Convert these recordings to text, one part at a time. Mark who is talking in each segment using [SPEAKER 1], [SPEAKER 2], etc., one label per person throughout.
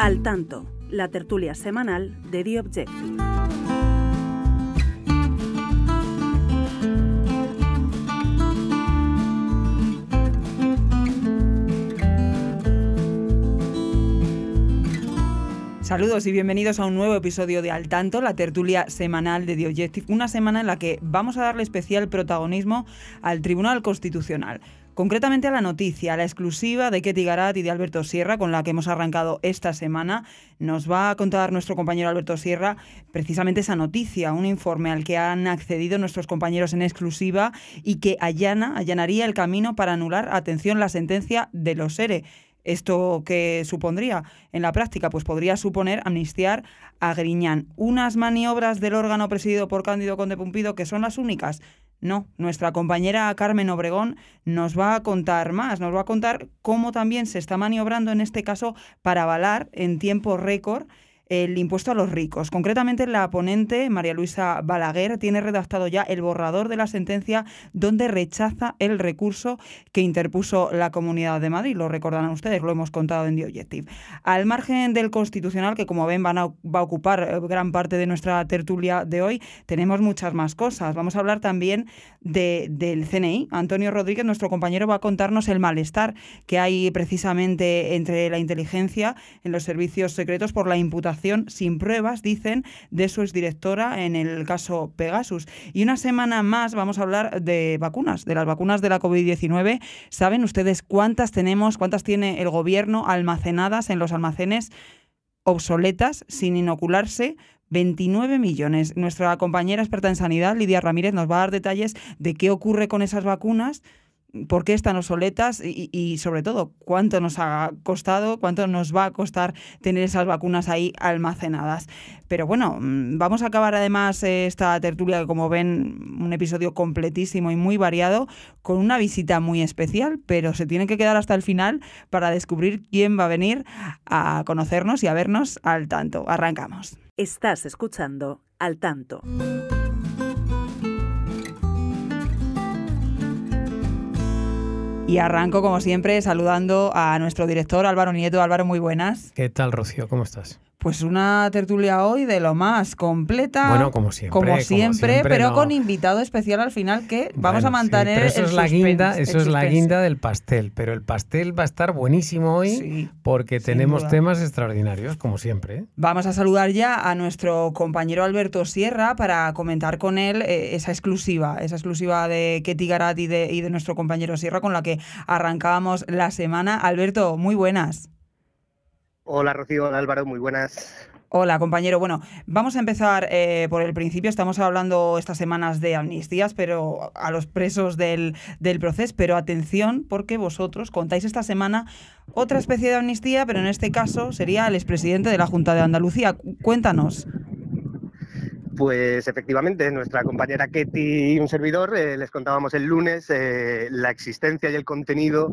[SPEAKER 1] Al tanto, la tertulia semanal de The Objective.
[SPEAKER 2] Saludos y bienvenidos a un nuevo episodio de Al Tanto, la tertulia semanal de The Objective, una semana en la que vamos a darle especial protagonismo al Tribunal Constitucional. Concretamente a la noticia, a la exclusiva de Ketty Garat y de Alberto Sierra, con la que hemos arrancado esta semana. Nos va a contar nuestro compañero Alberto Sierra precisamente esa noticia, un informe al que han accedido nuestros compañeros en exclusiva y que allana, allanaría el camino para anular, atención, la sentencia de los ERE. ¿Esto qué supondría en la práctica? Pues podría suponer amnistiar a Griñán. Unas maniobras del órgano presidido por Cándido Conde Pumpido que son las únicas. No, nuestra compañera Carmen Obregón nos va a contar más, nos va a contar cómo también se está maniobrando en este caso para avalar en tiempo récord el impuesto a los ricos. Concretamente, la ponente, María Luisa Balaguer, tiene redactado ya el borrador de la sentencia donde rechaza el recurso que interpuso la Comunidad de Madrid. Lo recordarán ustedes, lo hemos contado en The Objective. Al margen del Constitucional, que como ven van va a ocupar eh, gran parte de nuestra tertulia de hoy, tenemos muchas más cosas. Vamos a hablar también de, del CNI. Antonio Rodríguez, nuestro compañero, va a contarnos el malestar que hay precisamente entre la inteligencia en los servicios secretos por la imputación sin pruebas, dicen, de su exdirectora en el caso Pegasus. Y una semana más vamos a hablar de vacunas, de las vacunas de la COVID-19. ¿Saben ustedes cuántas tenemos, cuántas tiene el gobierno almacenadas en los almacenes obsoletas, sin inocularse? 29 millones. Nuestra compañera experta en sanidad, Lidia Ramírez, nos va a dar detalles de qué ocurre con esas vacunas por qué están obsoletas y, sobre todo cuánto nos ha costado, cuánto nos va a costar tener esas vacunas ahí almacenadas. Pero bueno, mm, vamos a acabar además esta tertulia, como ven, un episodio completísimo y muy variado, con una visita muy especial, pero se tiene que quedar hasta el final para descubrir quién va a venir a conocernos y a vernos al tanto. Arrancamos.
[SPEAKER 1] Estás escuchando al tanto.
[SPEAKER 2] Y arranco, como siempre, saludando a nuestro director Álvaro Nieto. Álvaro, muy buenas.
[SPEAKER 3] ¿Qué tal, Rocío? ¿Cómo estás?
[SPEAKER 2] Pues una tertulia hoy de lo más completa.
[SPEAKER 3] Bueno, como siempre.
[SPEAKER 2] Como siempre, pero con invitado especial al final que vamos a mantener.
[SPEAKER 3] eso es la guinda, eso es la guinda del pastel. Pero el pastel va a estar buenísimo hoy porque tenemos temas extraordinarios, como siempre.
[SPEAKER 2] Vamos a saludar ya a nuestro compañero Alberto Sierra para comentar con él eh, esa exclusiva, esa exclusiva de Ketty Garat y de, y de nuestro compañero Sierra con la que arrancábamos la semana. Alberto, muy buenas.
[SPEAKER 4] Hola Rocío, hola Álvaro, muy buenas.
[SPEAKER 2] Hola, compañero. Bueno, vamos a empezar eh, por el principio. Estamos hablando estas semanas de amnistías, pero a los presos del, del, proceso. Pero atención, porque vosotros contáis esta semana otra especie de amnistía, pero en este caso sería el expresidente de la Junta de Andalucía. Cuéntanos.
[SPEAKER 4] Pues efectivamente, nuestra compañera Ketty y un servidor eh, les contábamos el lunes eh, la existencia y el contenido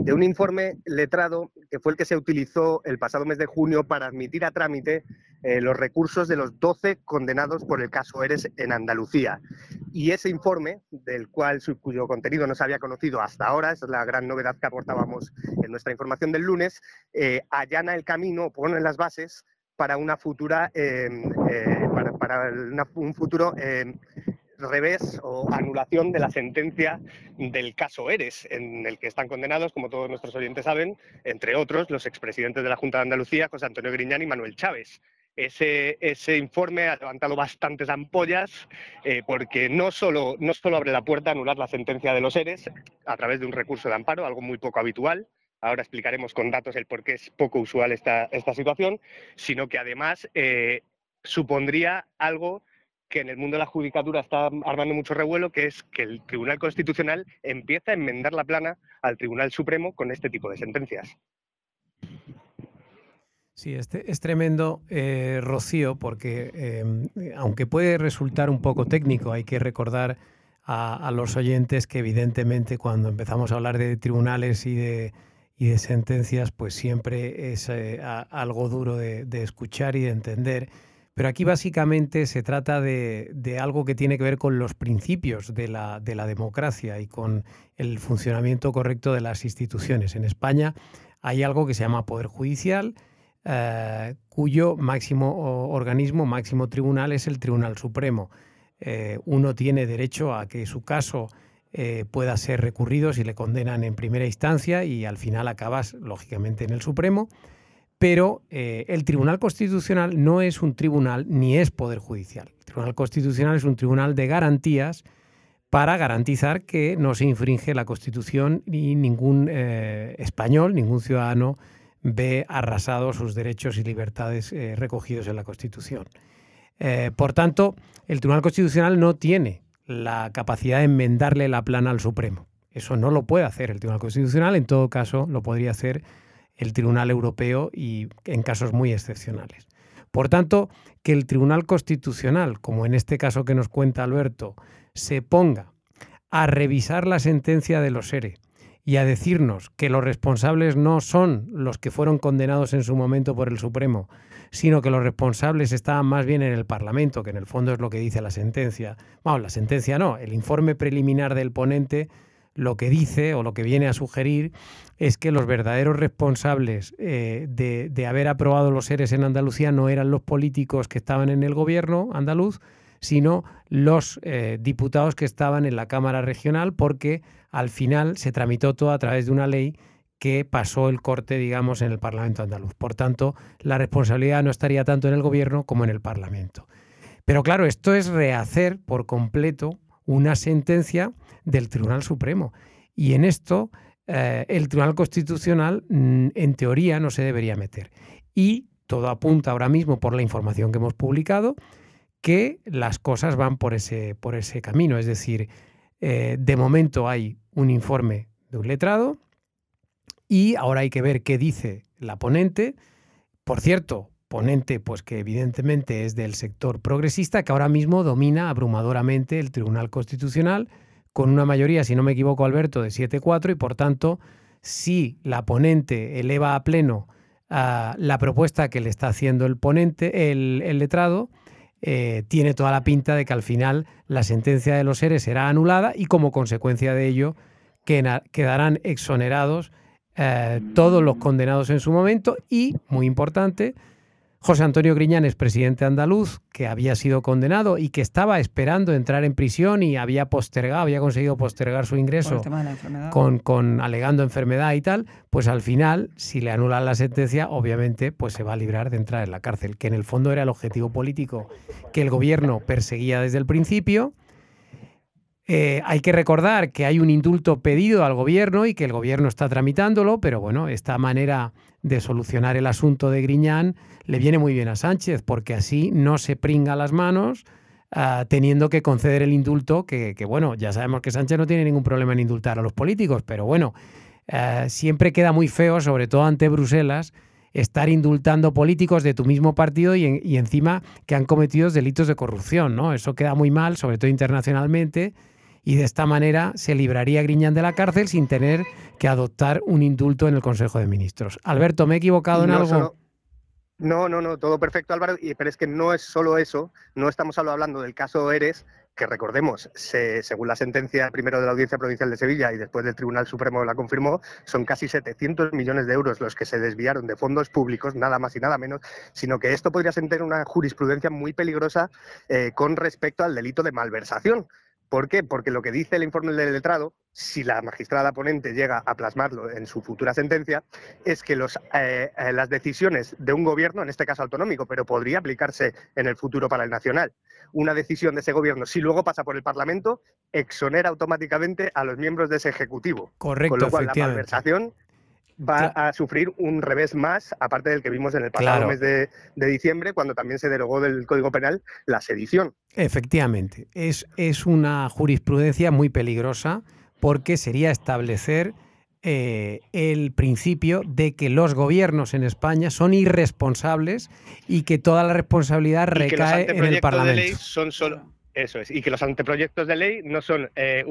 [SPEAKER 4] de un informe letrado que fue el que se utilizó el pasado mes de junio para admitir a trámite eh, los recursos de los 12 condenados por el caso Eres en Andalucía. Y ese informe, del cual cuyo contenido no se había conocido hasta ahora, es la gran novedad que aportábamos en nuestra información del lunes, allana el camino, pone las bases para una futura, eh, para, un futuro revés o anulación de la sentencia del caso Eres, en el que están condenados, como todos nuestros oyentes saben, entre otros, los expresidentes de la Junta de Andalucía, José Antonio Griñán y Manuel Chávez. Ese, ese, informe ha levantado bastantes ampollas eh, porque no solo, no solo abre la puerta a anular la sentencia de los ERES a través de un recurso de amparo, algo muy poco habitual, ahora explicaremos con datos el por qué es poco usual esta, esta situación, sino que además eh, supondría algo que en el mundo de la judicatura está armando mucho revuelo, que es que el Tribunal Constitucional empieza a enmendar la plana al Tribunal Supremo con este tipo de sentencias.
[SPEAKER 3] Sí, este es tremendo, eh, Rocío, porque eh, aunque puede resultar un poco técnico, hay que recordar a, los oyentes que evidentemente cuando empezamos a hablar de tribunales y de, y de sentencias, pues siempre es eh, algo duro de, de escuchar y de entender pero aquí básicamente se trata de, algo que tiene que ver con los principios de la, de la, democracia y con el funcionamiento correcto de las instituciones. En España hay algo que se llama Poder Judicial, eh, cuyo máximo organismo, máximo tribunal es el Tribunal Supremo. Eh, uno tiene derecho a que su caso eh, pueda ser recurrido si le condenan en primera instancia y al final acabas, lógicamente, en el Supremo. Pero el Tribunal Constitucional no es un tribunal ni es poder judicial. El Tribunal Constitucional es un tribunal de garantías para garantizar que no se infringe la Constitución ni ningún español, ningún ciudadano ve arrasados sus derechos y libertades eh, recogidos en la Constitución. Eh, por tanto, el Tribunal Constitucional no tiene la capacidad de enmendarle la plana al Supremo. Eso no lo puede hacer el Tribunal Constitucional, en todo caso lo podría hacer el Tribunal Europeo y en casos muy excepcionales. Por tanto, que el Tribunal Constitucional, como en este caso que nos cuenta Alberto, se ponga a revisar la sentencia de los ERE y a decirnos que los responsables no son los que fueron condenados en su momento por el Supremo, sino que los responsables estaban más bien en el Parlamento, que en el fondo es lo que dice la sentencia. Bueno, la sentencia no, el informe preliminar del ponente lo que dice o lo que viene a sugerir es que los verdaderos responsables eh, de, de haber aprobado los seres en Andalucía no eran los políticos que estaban en el gobierno andaluz, sino los eh, diputados que estaban en la Cámara Regional, porque al final se tramitó todo a través de una ley que pasó el corte, digamos, en el Parlamento andaluz. Por tanto, la responsabilidad no estaría tanto en el Gobierno como en el Parlamento. Pero claro, esto es rehacer por completo una sentencia del Tribunal Supremo. Y en esto eh, el Tribunal Constitucional, mm, en teoría, no se debería meter. Y todo apunta ahora mismo por la información que hemos publicado que las cosas van por ese, por ese camino. Es decir, eh, de momento hay un informe de un letrado y ahora hay que ver qué dice la ponente. Por cierto, ponente pues que evidentemente es del sector progresista que ahora mismo domina abrumadoramente el Tribunal Constitucional con una mayoría, si no me equivoco Alberto, de 7-4 y por tanto si la ponente eleva a pleno ah, la propuesta que le está haciendo el ponente, el letrado, eh, tiene toda la pinta de que al final la sentencia de los seres será anulada y como consecuencia de ello quedarán exonerados eh, todos los condenados en su momento y, muy importante, José Antonio Griñán es presidente andaluz, que había sido condenado y que estaba esperando entrar en prisión y había postergado, había conseguido postergar su ingreso con, con, alegando enfermedad y tal, pues al final, si le anulan la sentencia, obviamente, pues se va a librar de entrar en la cárcel, que en el fondo era el objetivo político que el gobierno perseguía desde el principio. Eh, hay que recordar que hay un indulto pedido al gobierno y que el gobierno está tramitándolo, pero bueno, esta manera de solucionar el asunto de Griñán le viene muy bien a Sánchez, porque así no se pringa las manos ah, teniendo que conceder el indulto, que, bueno, ya sabemos que Sánchez no tiene ningún problema en indultar a los políticos, pero bueno, ah, siempre queda muy feo, sobre todo ante Bruselas, estar indultando políticos de tu mismo partido y, y encima que han cometido delitos de corrupción, ¿no? Eso queda muy mal, sobre todo internacionalmente y de esta manera se libraría Griñán de la cárcel sin tener que adoptar un indulto en el Consejo de Ministros. Alberto, ¿me he equivocado en algo?
[SPEAKER 4] No, no, no, todo perfecto Álvaro, pero es que no es solo eso, no estamos solo hablando del caso Eres, que recordemos, según la sentencia primero de la Audiencia Provincial de Sevilla y después del Tribunal Supremo la confirmó, son casi 700 millones de euros los que se desviaron de fondos públicos, nada más y nada menos, sino que esto podría ser una jurisprudencia muy peligrosa eh, con respecto al delito de malversación, ¿Por qué? Porque lo que dice el informe del letrado, si la magistrada ponente llega a plasmarlo en su futura sentencia, es que eh, eh, las decisiones de un gobierno, en este caso autonómico, pero podría aplicarse en el futuro para el nacional, una decisión de ese gobierno, si luego pasa por el Parlamento, exonera automáticamente a los miembros de ese ejecutivo.
[SPEAKER 3] Correcto,
[SPEAKER 4] Con lo
[SPEAKER 3] cual,
[SPEAKER 4] la malversación va a sufrir un revés más, aparte del que vimos en el pasado mes de, diciembre, cuando también se derogó del Código Penal la sedición.
[SPEAKER 3] Efectivamente, es, es una jurisprudencia muy peligrosa porque sería establecer eh, el principio de que los gobiernos en España son irresponsables y que toda la responsabilidad recae en el Parlamento. De ley
[SPEAKER 4] son solo, eso es, y que los anteproyectos de ley no son eh,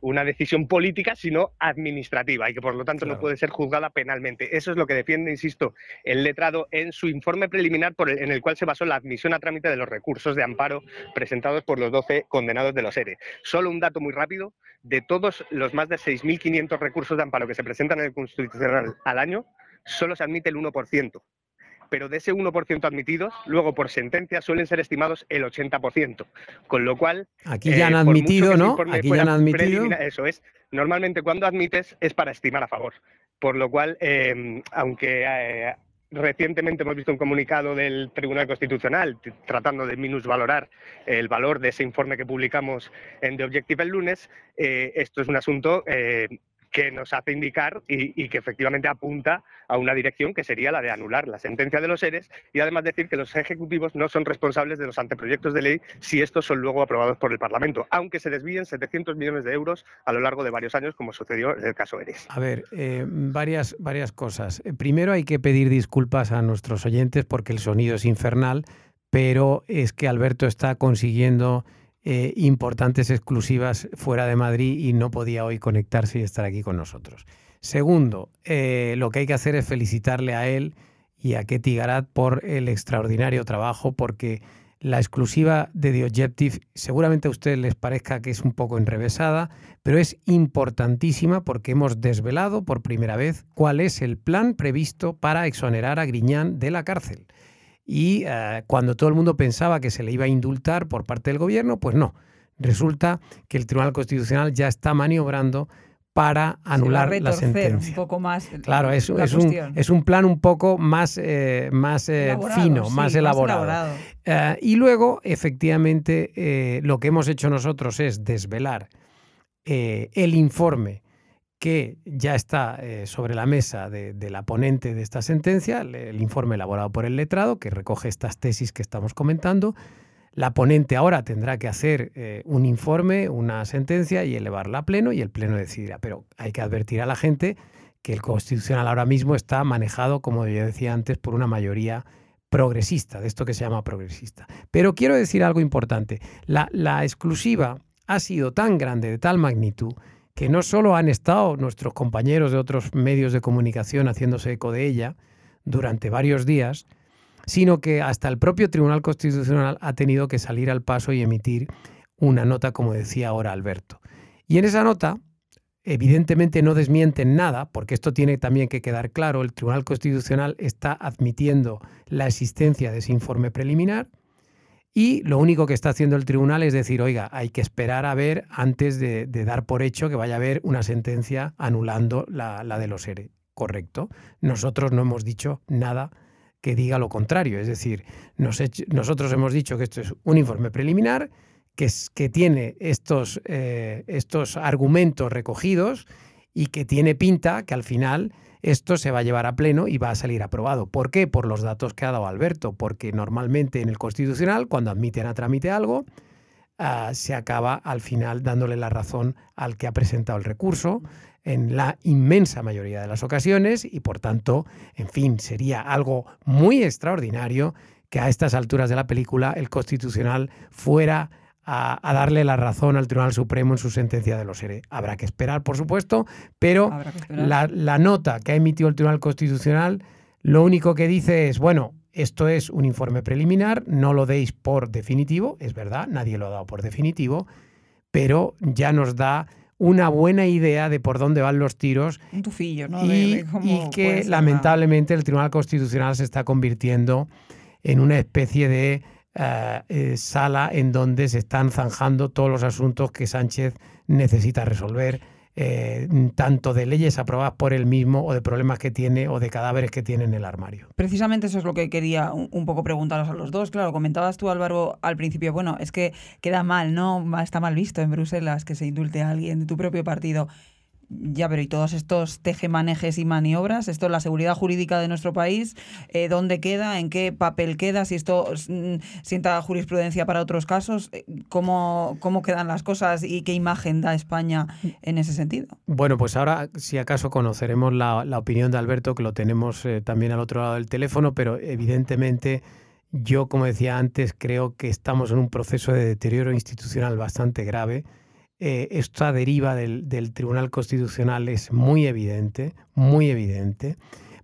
[SPEAKER 4] una decisión política, sino administrativa, y que por lo tanto no puede ser juzgada penalmente. Eso es lo que defiende, insisto, el letrado en su informe preliminar por en el cual se basó la admisión a trámite de los recursos de amparo presentados por los 12 condenados de los ERE. Solo un dato muy rápido, de todos los más de 6.500 recursos de amparo que se presentan en el Constitucional al año, solo se admite el 1%. Pero de ese 1% admitidos, luego por sentencia suelen ser estimados el 80%. Con lo cual.
[SPEAKER 3] Aquí ya han eh, admitido, ¿no? Aquí ya han admitido.
[SPEAKER 4] Eso es. Normalmente cuando admites es para estimar a favor. Por lo cual, eh, aunque eh, Recientemente hemos visto un comunicado del Tribunal Constitucional tratando de minusvalorar el valor de ese informe que publicamos en The Objective el lunes. esto es un asunto que nos hace indicar y, que efectivamente apunta a una dirección que sería la de anular la sentencia de los seres y además decir que los ejecutivos no son responsables de los anteproyectos de ley si estos son luego aprobados por el Parlamento, aunque se desvíen 700 millones de euros a lo largo de varios años, como sucedió en el caso Eres.
[SPEAKER 3] A ver, eh, varias, varias cosas. Eh, primero hay que pedir disculpas a nuestros oyentes porque el sonido es infernal, pero es que Alberto está consiguiendo eh, importantes exclusivas fuera de Madrid y no podía hoy conectarse y estar aquí con nosotros. Segundo, eh, lo que hay que hacer es felicitarle a él y a Ketty Garat por el extraordinario trabajo, porque la exclusiva de The Objective seguramente a ustedes les parezca que es un poco enrevesada, pero es importantísima porque hemos desvelado por primera vez cuál es el plan previsto para exonerar a Griñán de la cárcel. Y eh, cuando todo el mundo pensaba que se le iba a indultar por parte del gobierno, pues no. Resulta que el Tribunal Constitucional ya está maniobrando para anular la sentencia.
[SPEAKER 2] Un poco más
[SPEAKER 3] claro, es, es, un, es, un, plan un poco más, eh, más eh, fino, más elaborado. y luego, efectivamente, lo que hemos hecho nosotros es desvelar el informe que ya está eh, sobre la mesa de, la ponente de esta sentencia, el, informe elaborado por el letrado, que recoge estas tesis que estamos comentando. La ponente ahora tendrá que hacer eh, un informe, una sentencia y elevarla a pleno y el pleno decidirá. Pero hay que advertir a la gente que el constitucional ahora mismo está manejado, como yo decía antes, por una mayoría progresista, de esto que se llama progresista. Pero quiero decir algo importante. La, la exclusiva ha sido tan grande, de tal magnitud, que no solo han estado nuestros compañeros de otros medios de comunicación haciéndose eco de ella durante varios días, sino que hasta el propio Tribunal Constitucional ha tenido que salir al paso y emitir una nota, como decía ahora Alberto. Y en esa nota, evidentemente no desmienten nada, porque esto tiene también que quedar claro, el Tribunal Constitucional está admitiendo la existencia de ese informe preliminar, y lo único que está haciendo el tribunal es decir, oiga, hay que esperar a ver antes de, dar por hecho que vaya a haber una sentencia anulando la, de los ERE. Correcto. Nosotros no hemos dicho nada que diga lo contrario. Es decir, nosotros hemos dicho que esto es un informe preliminar, que, es, que tiene estos, eh, estos argumentos recogidos y que tiene pinta que al final esto se va a llevar a pleno y va a salir aprobado. ¿Por qué? Por los datos que ha dado Alberto, porque normalmente en el Constitucional, cuando admiten a trámite algo, ah, se acaba al final dándole la razón al que ha presentado el recurso en la inmensa mayoría de las ocasiones y por tanto, en fin, sería algo muy extraordinario que a estas alturas de la película el Constitucional fuera a, darle la razón al Tribunal Supremo en su sentencia de los ERE. Habrá que esperar, por supuesto, pero La, nota que ha emitido el Tribunal Constitucional lo único que dice es, bueno, esto es un informe preliminar, no lo deis por definitivo, es verdad, nadie lo ha dado por definitivo, pero ya nos da una buena idea de por dónde van los tiros.
[SPEAKER 2] Un tufillo, ¿no?
[SPEAKER 3] y que lamentablemente el Tribunal Constitucional se está convirtiendo en una especie de eh, eh, sala en donde se están zanjando todos los asuntos que Sánchez necesita resolver, eh, tanto de leyes aprobadas por él mismo o de problemas que tiene o de cadáveres que tiene en el armario.
[SPEAKER 2] Precisamente eso es lo que quería un, poco preguntaros a los dos. Claro, comentabas tú, Álvaro, al principio, bueno, es que queda mal, ¿no? Está mal visto en Bruselas que se indulte a alguien de tu propio partido. Ya, pero ¿y todos estos tejemanejes y maniobras? ¿Esto, la seguridad jurídica de nuestro país? Eh, ¿Dónde queda? ¿En qué papel queda? Si esto mm, sienta jurisprudencia para otros casos, eh, ¿cómo, ¿cómo quedan las cosas y qué imagen da España en ese sentido?
[SPEAKER 3] Bueno, pues ahora, si acaso, conoceremos la, opinión de Alberto, que lo tenemos eh, también al otro lado del teléfono, pero evidentemente yo, como decía antes, creo que estamos en un proceso de deterioro institucional bastante grave eh, esta deriva del, Tribunal Constitucional es muy evidente, muy evidente,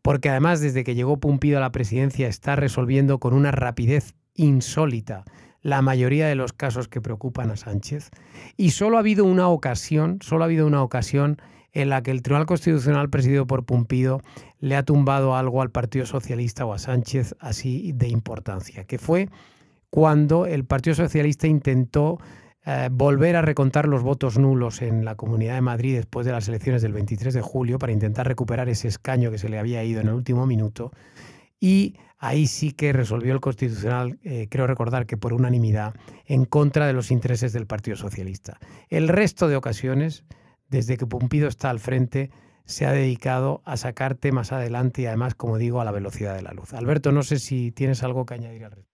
[SPEAKER 3] porque además desde que llegó Pumpido a la presidencia está resolviendo con una rapidez insólita la mayoría de los casos que preocupan a Sánchez. Y solo ha habido una ocasión, solo ha habido una ocasión en la que el Tribunal Constitucional presidido por Pumpido le ha tumbado algo al Partido Socialista o a Sánchez así de importancia, que fue cuando el Partido Socialista intentó eh, volver a recontar los votos nulos en la Comunidad de Madrid después de las elecciones del 23 de julio para intentar recuperar ese escaño que se le había ido en el último minuto. Y ahí sí que resolvió el Constitucional, eh, creo recordar que por unanimidad, en contra de los intereses del Partido Socialista. El resto de ocasiones desde que Pumpido está al frente, se ha dedicado a sacar temas adelante y además, como digo, a la velocidad de la luz. Alberto, no sé si tienes algo que añadir al respecto.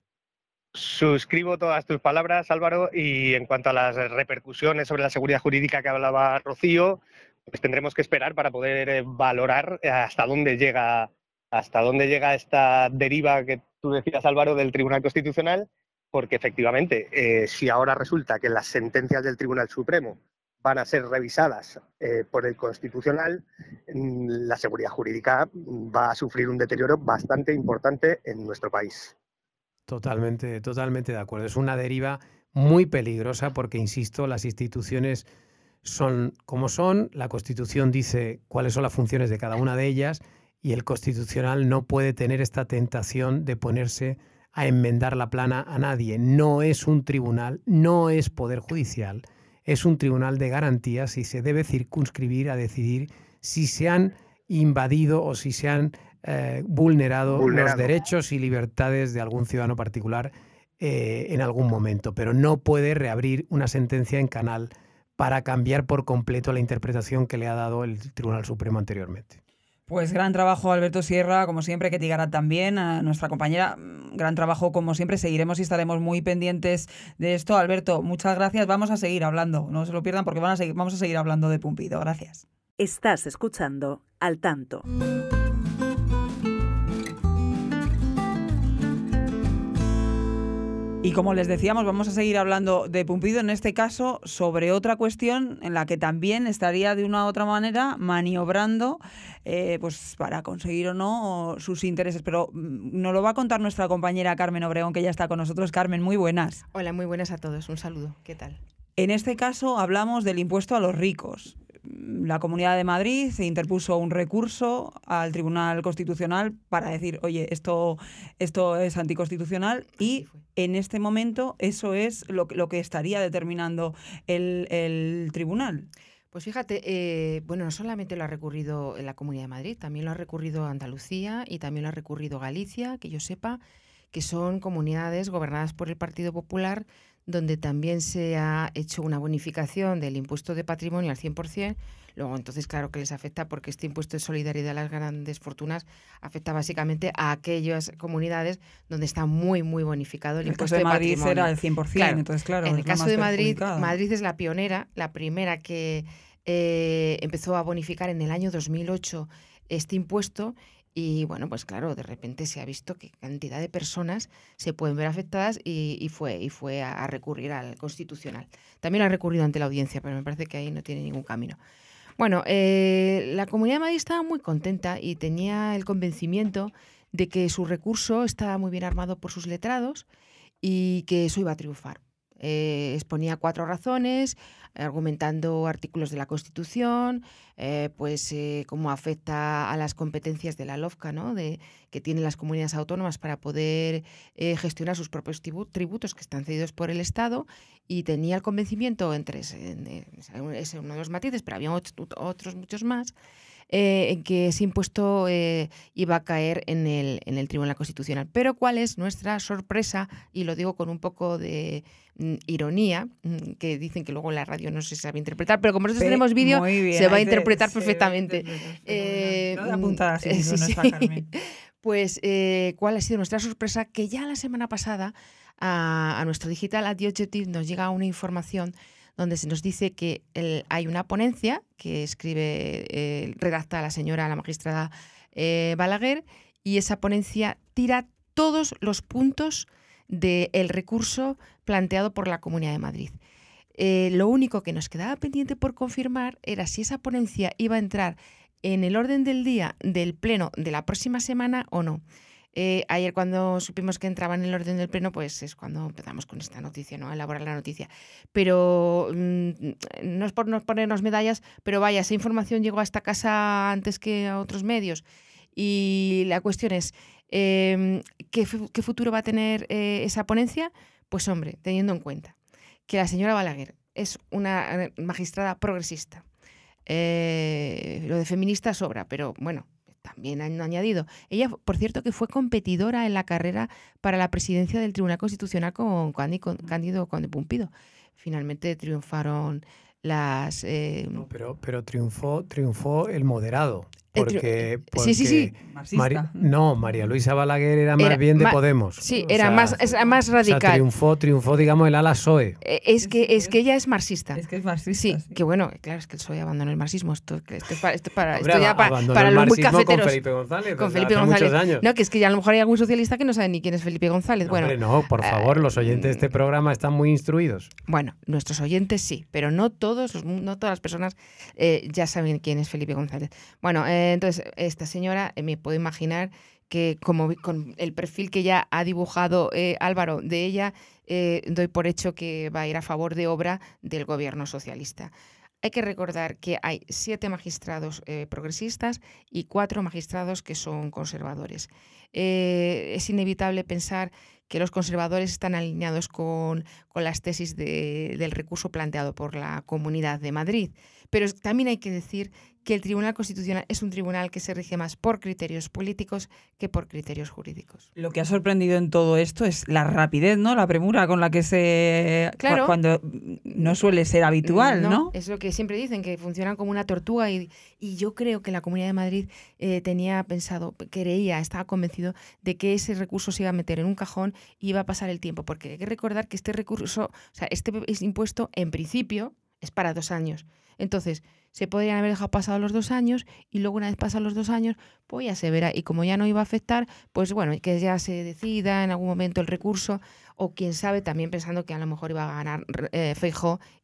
[SPEAKER 4] Suscribo todas tus palabras, Álvaro, y en cuanto a las repercusiones sobre la seguridad jurídica que hablaba Rocío, pues tendremos que esperar para poder eh, valorar hasta dónde llega hasta dónde llega esta deriva que tú decías, Álvaro, del Tribunal Constitucional, porque efectivamente, eh, si ahora resulta que las sentencias del Tribunal Supremo van a ser revisadas eh, por el Constitucional, mm, la seguridad jurídica va a sufrir un deterioro bastante importante en nuestro país.
[SPEAKER 3] Totalmente, totalmente de acuerdo. Es una deriva muy peligrosa porque, insisto, las instituciones son como son, la Constitución dice cuáles son las funciones de cada una de ellas y el Constitucional no puede tener esta tentación de ponerse a enmendar la plana a nadie. No es un tribunal, no es poder judicial es un tribunal de garantías y se debe circunscribir a decidir si se han invadido o si se han eh, vulnerado, los derechos y libertades de algún ciudadano particular eh, en algún momento, pero no puede reabrir una sentencia en canal para cambiar por completo la interpretación que le ha dado el Tribunal Supremo anteriormente.
[SPEAKER 2] Pues gran trabajo Alberto Sierra, como siempre, que Tigara también, a nuestra compañera, mm, gran trabajo como siempre, seguiremos y estaremos muy pendientes de esto. Alberto, muchas gracias, vamos a seguir hablando, no se lo pierdan porque van a seguir, vamos a seguir hablando de Pumpido, gracias.
[SPEAKER 1] Estás escuchando al tanto.
[SPEAKER 2] Y como les decíamos, vamos a seguir hablando de Pumpido, en este caso sobre otra cuestión en la que también estaría de una u otra manera maniobrando eh, pues para conseguir o no sus intereses. Pero mm, nos lo va a contar nuestra compañera Carmen Obregón, que ya está con nosotros. Carmen, muy buenas.
[SPEAKER 5] Hola, muy buenas a todos. Un saludo. ¿Qué tal?
[SPEAKER 2] En este caso hablamos del impuesto a los ricos la Comunidad de Madrid se interpuso un recurso al Tribunal Constitucional para decir, oye, esto, esto es anticonstitucional y en este momento eso es lo, lo que estaría determinando el, tribunal.
[SPEAKER 5] Pues fíjate, eh, bueno, no solamente lo ha recurrido en la Comunidad de Madrid, también lo ha recurrido Andalucía y también lo ha recurrido Galicia, que yo sepa, que son comunidades gobernadas por el Partido Popular donde también se ha hecho una bonificación del impuesto de patrimonio al 100%. Luego, entonces, claro que les afecta porque este impuesto de solidaridad a las grandes fortunas afecta básicamente a aquellas comunidades donde está muy, muy bonificado el, impuesto de,
[SPEAKER 2] Madrid
[SPEAKER 5] patrimonio.
[SPEAKER 2] era el 100%, entonces, claro.
[SPEAKER 5] En el caso de Madrid, Madrid es la pionera, la primera que eh, empezó a bonificar en el año 2008 este impuesto y bueno, pues claro, de repente se ha visto que cantidad de personas se pueden ver afectadas y, fue, y fue a, recurrir al constitucional. También ha recurrido ante la audiencia, pero me parece que ahí no tiene ningún camino. Bueno, eh, la Comunidad de Madrid estaba muy contenta y tenía el convencimiento de que su recurso estaba muy bien armado por sus letrados y que eso iba a triunfar. Eh, exponía cuatro razones, argumentando artículos de la Constitución, eh, pues eh, cómo afecta a las competencias de la LOFCA, ¿no? de, que tienen las comunidades autónomas para poder gestionar sus propios tributos que están cedidos por el Estado, y tenía el convencimiento entre ese, ese uno de los matices, pero había otros muchos más, eh, en que ese impuesto eh, iba a caer en el, en el Tribunal Constitucional. Pero ¿cuál es nuestra sorpresa? Y lo digo con un poco de mm, ironía, mm, que dicen que luego en la radio no se sabe interpretar, pero como nosotros tenemos vídeo, se va a interpretar perfectamente. Pues, ¿cuál ha sido nuestra sorpresa? Que ya la semana pasada a, nuestro digital, a The Objective, nos llega una información donde se nos dice que hay una ponencia que escribe, eh, redacta la señora, la magistrada eh, Balaguer, y esa ponencia tira todos los puntos del recurso planteado por la Comunidad de Madrid. Eh, lo único que nos quedaba pendiente por confirmar era si esa ponencia iba a entrar en el orden del día del Pleno de la próxima semana o no. Eh, ayer cuando supimos que entraba en el orden del pleno, pues es cuando empezamos con esta noticia, ¿no? A elaborar la noticia. Pero mm, no es por no ponernos medallas, pero vaya, esa información llegó a esta casa antes que a otros medios. Y la cuestión es, em, ¿qué, futuro va a tener eh, esa ponencia? Pues hombre, teniendo en cuenta que la señora Balaguer es una eh, magistrada progresista. lo de feminista sobra, pero bueno, también han añadido. Ella, por cierto, que fue competidora en la carrera para la presidencia del Tribunal Constitucional con Cándido Conde Pumpido. Finalmente triunfaron las... Eh,
[SPEAKER 3] pero, pero triunfó, triunfó el moderado. Porque,
[SPEAKER 5] sí, sí, sí.
[SPEAKER 3] no, María Luisa Balaguer era más bien de Podemos.
[SPEAKER 5] Sí, era más, más radical.
[SPEAKER 3] triunfó, triunfó, digamos, el ala PSOE.
[SPEAKER 5] Eh, es que, es que ella es marxista.
[SPEAKER 2] Es que es marxista.
[SPEAKER 5] Sí, que bueno, claro, es que el PSOE abandonó el marxismo. Esto, esto es para, esto para, esto ya para, para los muy cafeteros.
[SPEAKER 3] Con Felipe González.
[SPEAKER 5] Con Felipe González. No, que es que ya a lo mejor hay algún socialista que no sabe ni quién es Felipe González. bueno,
[SPEAKER 3] hombre, no, por favor, los oyentes de este mm. programa están muy instruidos.
[SPEAKER 5] Bueno, nuestros oyentes sí, pero no todos, no todas las personas eh, ya saben quién es Felipe González. Bueno, eh, entonces, esta señora, eh, me puedo imaginar que como con el perfil que ya ha dibujado eh, Álvaro de ella, eh, doy por hecho que va a ir a favor de obra del gobierno socialista. Hay que recordar que hay siete magistrados progresistas y cuatro magistrados que son conservadores. es inevitable pensar que los conservadores están alineados con, las tesis del recurso planteado por la Comunidad de Madrid. Pero también hay que decir que el Tribunal Constitucional es un tribunal que se rige más por criterios políticos que por criterios jurídicos.
[SPEAKER 2] Lo que ha sorprendido en todo esto es la rapidez, ¿no? La premura con la que se... Claro. Cuando no suele ser habitual, ¿no?
[SPEAKER 5] Es lo que siempre dicen, que funcionan como una tortuga y, yo creo que la Comunidad de Madrid eh, tenía pensado, creía, estaba convencido de que ese recurso se iba a meter en un cajón y iba a pasar el tiempo, porque hay que recordar que este recurso, o sea, este impuesto en principio es para dos años. Entonces, se podrían haber dejado pasado los dos años y luego una vez pasados los dos años, pues ya se verá. Y como ya no iba a afectar, pues bueno, que ya se decida en algún momento el recurso o quién sabe, también pensando que a lo mejor iba a ganar eh,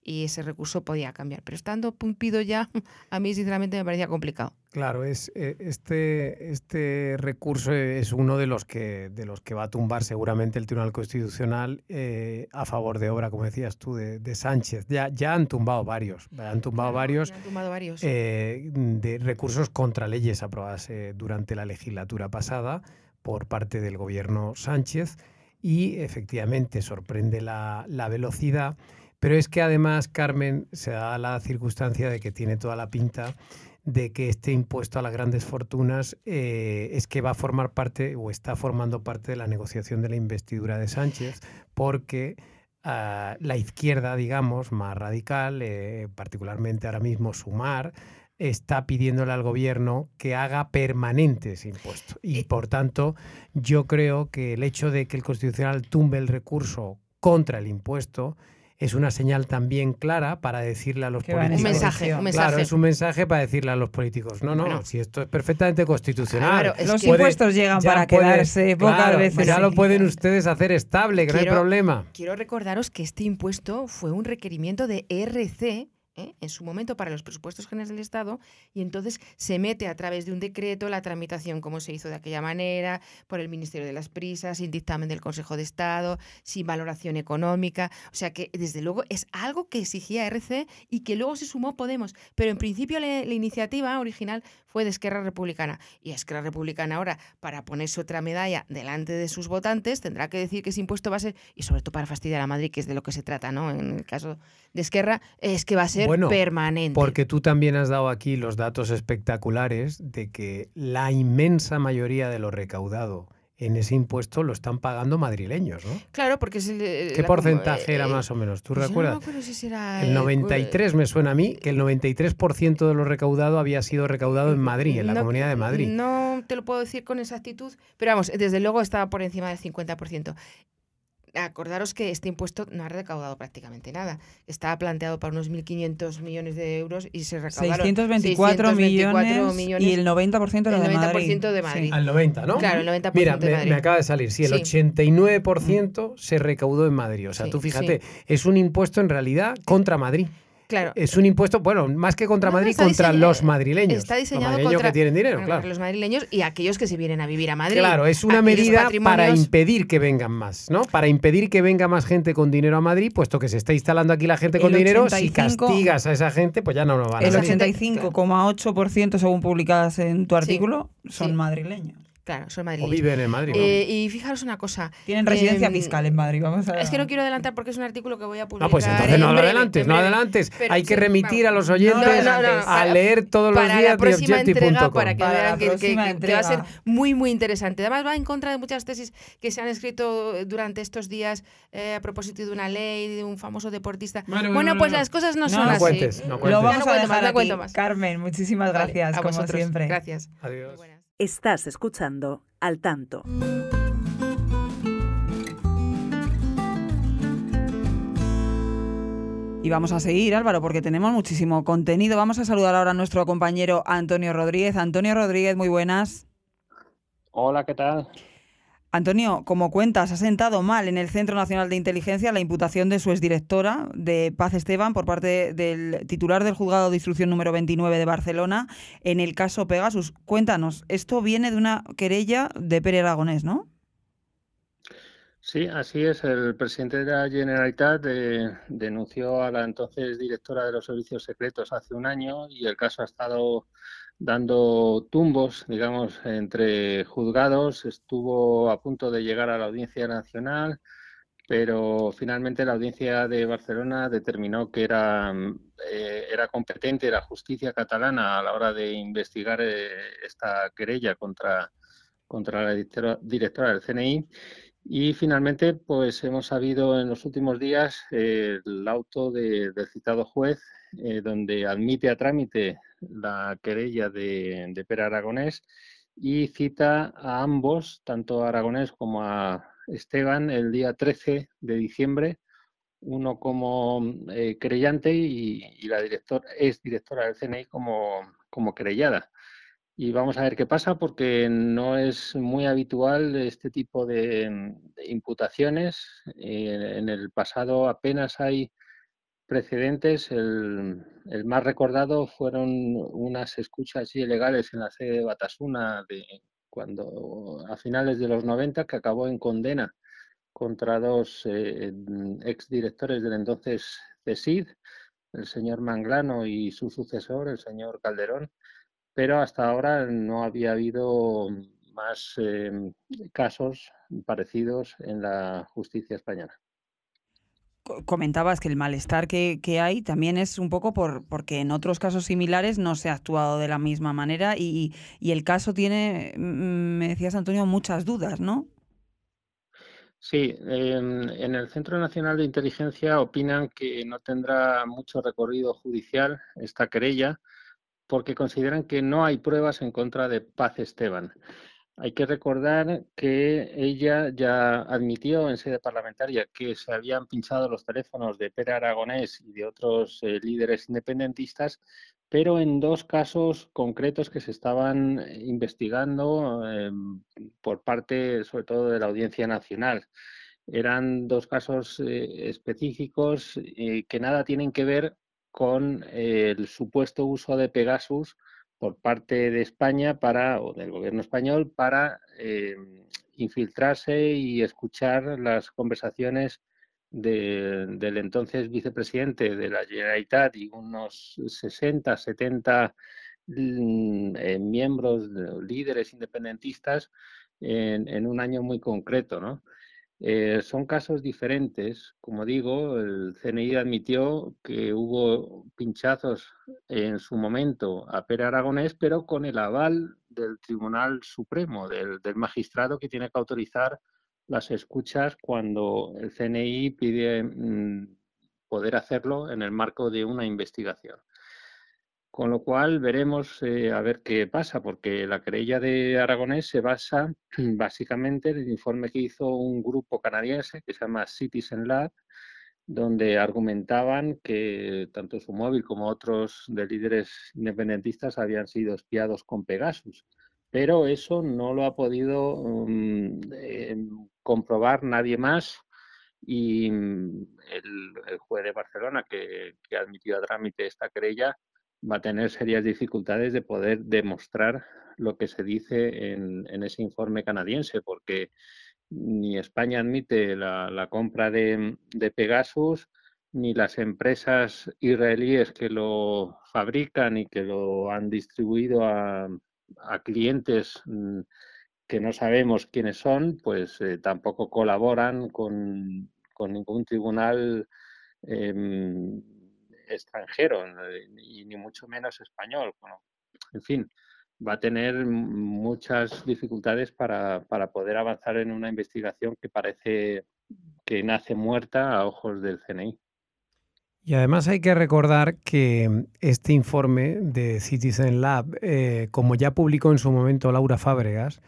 [SPEAKER 5] y ese recurso podía cambiar. Pero estando pumpido ya, a mí sinceramente me parecía complicado.
[SPEAKER 3] Claro, es, eh, este, este recurso es uno de los, que, de los que va a tumbar seguramente el Tribunal Constitucional eh, a favor de obra, como decías tú, de, Sánchez. Ya, ya han tumbado varios, han tumbado varios,
[SPEAKER 5] han tumbado varios.
[SPEAKER 3] Eh, de recursos contra leyes aprobadas durante la legislatura pasada por parte del gobierno Sánchez y efectivamente sorprende la, velocidad, pero es que además, Carmen, se da la circunstancia de que tiene toda la pinta de que este impuesto a las grandes fortunas eh, es que va a formar parte o está formando parte de la negociación de la investidura de Sánchez, porque ah, la izquierda, digamos, más radical, eh, particularmente ahora mismo Sumar, está pidiéndole al gobierno que haga permanente ese impuesto. Y por tanto, yo creo que el hecho de que el Constitucional tumbe el recurso contra el impuesto es una señal también clara para decirle a los políticos.
[SPEAKER 5] Un mensaje, un mensaje.
[SPEAKER 3] Claro, es un mensaje para decirle a los políticos. No, no, si esto es perfectamente constitucional.
[SPEAKER 2] los impuestos llegan para quedarse pocas veces.
[SPEAKER 3] Ya lo pueden ustedes hacer estable, que no hay problema.
[SPEAKER 5] Quiero recordaros que este impuesto fue un requerimiento de RC ¿eh? en su momento para los presupuestos generales del Estado y entonces se mete a través de un decreto la tramitación como se hizo de aquella manera, por el Ministerio de las Prisas, sin dictamen del Consejo de Estado, sin valoración económica. O sea que desde luego es algo que exigía RC y que luego se sumó Podemos. Pero en principio la, iniciativa original fue de Esquerra Republicana. Y Esquerra Republicana ahora, para ponerse otra medalla delante de sus votantes, tendrá que decir que ese impuesto va a ser, y sobre todo para fastidiar a Madrid, que es de lo que se trata, ¿no? En el caso de Esquerra, es que va a ser bueno, permanente.
[SPEAKER 3] Porque tú también has dado aquí los datos espectaculares de que la inmensa mayoría de lo recaudado en ese impuesto lo están pagando madrileños, ¿no?
[SPEAKER 5] Claro, porque es el...
[SPEAKER 3] ¿Qué porcentaje era eh, más o menos? ¿Tú recuerdas? el 93 me suena a mí que el 93% de lo recaudado había sido recaudado en Madrid, en la Comunidad de Madrid.
[SPEAKER 5] No te lo puedo decir con exactitud, pero vamos, desde luego estaba por encima del 50% acordaros que este impuesto no ha recaudado prácticamente nada. Estaba planteado para unos 1.500 millones de euros y se recaudaron
[SPEAKER 2] 624, millones, y el 90% de,
[SPEAKER 5] el
[SPEAKER 2] 90
[SPEAKER 5] de Madrid.
[SPEAKER 3] Al 90, ¿no?
[SPEAKER 5] Claro, el 90%
[SPEAKER 3] Mira,
[SPEAKER 5] de
[SPEAKER 3] Madrid. Me, acaba de salir, sí, el 89% se recaudó en Madrid. O sea, tú fíjate, es un impuesto en realidad contra Madrid. Claro. es un impuesto, bueno, más que contra Madrid, contra los madrileños.
[SPEAKER 5] Está diseñado
[SPEAKER 3] los madrileños
[SPEAKER 5] contra,
[SPEAKER 3] que tienen dinero, claro.
[SPEAKER 5] Los madrileños y aquellos que se vienen a vivir a Madrid.
[SPEAKER 3] Claro, es una medida para impedir que vengan más, ¿no? Para impedir que venga más gente con dinero a Madrid, puesto que se está instalando aquí la gente con dinero, si castigas a esa gente, pues ya no nos van a
[SPEAKER 2] El 85,8% según publicadas en tu artículo son madrileños.
[SPEAKER 5] Claro, son madrileños.
[SPEAKER 3] O viven en Madrid.
[SPEAKER 5] Eh, y fijaros una cosa.
[SPEAKER 2] Tienen residencia em, fiscal en Madrid, vamos a
[SPEAKER 5] Es que no quiero adelantar porque es un artículo que voy a publicar.
[SPEAKER 3] Ah, pues entonces no lo adelantes, no adelantes. Hay que remitir a los oyentes a leer todos los días
[SPEAKER 5] la próxima entrega para que vean que, va a ser muy, muy interesante. Además, va en contra de muchas tesis que se han escrito durante estos días eh, a propósito de una ley, de un famoso deportista. Bueno, pues las cosas no, son así.
[SPEAKER 3] Cuentes, no cuentes.
[SPEAKER 2] Lo vamos a dejar aquí. Carmen, muchísimas gracias, como siempre.
[SPEAKER 5] Gracias.
[SPEAKER 3] Adiós.
[SPEAKER 1] Estás escuchando Al Tanto.
[SPEAKER 2] Y vamos a seguir, Álvaro, porque tenemos muchísimo contenido. Vamos a saludar ahora a nuestro compañero Antonio Rodríguez. Antonio Rodríguez, muy buenas.
[SPEAKER 6] Hola, ¿qué tal?
[SPEAKER 2] Antonio, como cuentas, ha sentado mal en el Centro Nacional de Inteligencia la imputación de su exdirectora, de Paz Esteban, por parte del titular del juzgado de instrucción número 29 de Barcelona en el caso Pegasus. Cuéntanos, esto viene de una querella de Pere Aragonés, ¿no?
[SPEAKER 6] Sí, así es. El presidente de la Generalitat eh, denunció a la entonces directora de los servicios secretos hace un año y el caso ha estado dando tumbos, digamos, entre juzgados. Estuvo a punto de llegar a la Audiencia Nacional, pero finalmente la Audiencia de Barcelona determinó que era, eh, era competente la justicia catalana a la hora de investigar eh, esta querella contra, contra la directora, del CNI. Y finalmente, pues hemos sabido en los últimos días el auto del citado juez, eh, donde admite a trámite la querella de, de Pera Aragonés y cita a ambos, tanto a Aragonés como a Esteban, el día 13 de diciembre, uno como eh, y, la director, es directora del CNI como, como querellada. Y vamos a ver qué pasa porque no es muy habitual este tipo de, imputaciones. Eh, en el pasado apenas hay precedentes, el, más recordado fueron unas escuchas ilegales en la sede de Batasuna de cuando a finales de los 90 que acabó en condena contra dos eh, exdirectores del entonces CESID, el señor Manglano y su sucesor, el señor Calderón, pero hasta ahora no había habido más eh, casos parecidos en la justicia española
[SPEAKER 2] comentabas que el malestar que, hay también es un poco por porque en otros casos similares no se ha actuado de la misma manera y, el caso tiene, mm, me decías Antonio, muchas dudas, ¿no?
[SPEAKER 6] Sí, en el Centro Nacional de Inteligencia opinan que no tendrá mucho recorrido judicial esta querella porque consideran que no hay pruebas en contra de Paz Esteban. Hay que recordar que ella ya admitió en sede parlamentaria que se habían pinchado los teléfonos de Pere Aragonés y de otros eh, líderes independentistas, pero en dos casos concretos que se estaban investigando em, por parte, sobre todo, de la Audiencia Nacional. Eran dos casos eh, específicos eh, que nada tienen que ver con el supuesto uso de Pegasus por parte de España para, o del gobierno español para eh, infiltrarse y escuchar las conversaciones del entonces vicepresidente de la Generalitat y unos 60, 70 mm, eh, miembros, líderes independentistas en, en, un año muy concreto, ¿no? Eh, son casos diferentes. Como digo, el CNI admitió que hubo pinchazos en su momento a Pere Aragonés, pero con el aval del Tribunal Supremo, del, del magistrado que tiene que autorizar las escuchas cuando el CNI pide mm, poder hacerlo en el marco de una investigación. Con lo cual veremos eh, a ver qué pasa, porque la querella de Aragonés se basa básicamente en el informe que hizo un grupo canadiense que se llama Citizen Lab, donde argumentaban que tanto su móvil como otros de líderes independentistas habían sido espiados con Pegasus. Pero eso no lo ha podido mm, em, comprobar nadie más y mm, el, juez de Barcelona que, ha admitido a trámite esta querella va a tener serias dificultades de poder demostrar lo que se dice en, ese informe canadiense, porque ni España admite la, compra de, Pegasus, ni las empresas israelíes que lo fabrican y que lo han distribuido a, clientes mm, que no sabemos quiénes son, pues eh, tampoco colaboran con, ningún tribunal em, extranjero y ni mucho menos español. en fin, va a tener muchas dificultades para, para, poder avanzar en una investigación que parece que nace muerta a ojos del CNI.
[SPEAKER 3] Y además hay que recordar que este informe de Citizen Lab, eh, como ya publicó en su momento Laura Fábregas,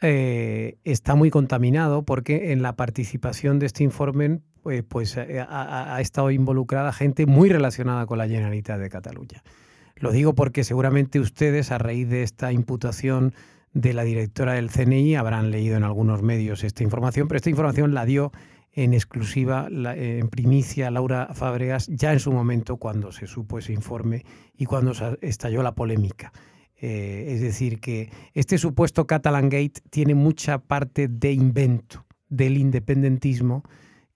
[SPEAKER 3] eh, está muy contaminado porque en la participación de este informe pues, pues eh, ha, estado involucrada gente muy relacionada con la Generalitat de Cataluña. Lo digo porque seguramente ustedes, a raíz de esta imputación de la directora del CNI, habrán leído en algunos medios esta información, pero esta información la dio en exclusiva, en primicia, Laura Fábregas, ya en su momento cuando se supo ese informe y cuando estalló la polémica. Eh, es decir, que este supuesto Catalan Gate tiene mucha parte de invento del independentismo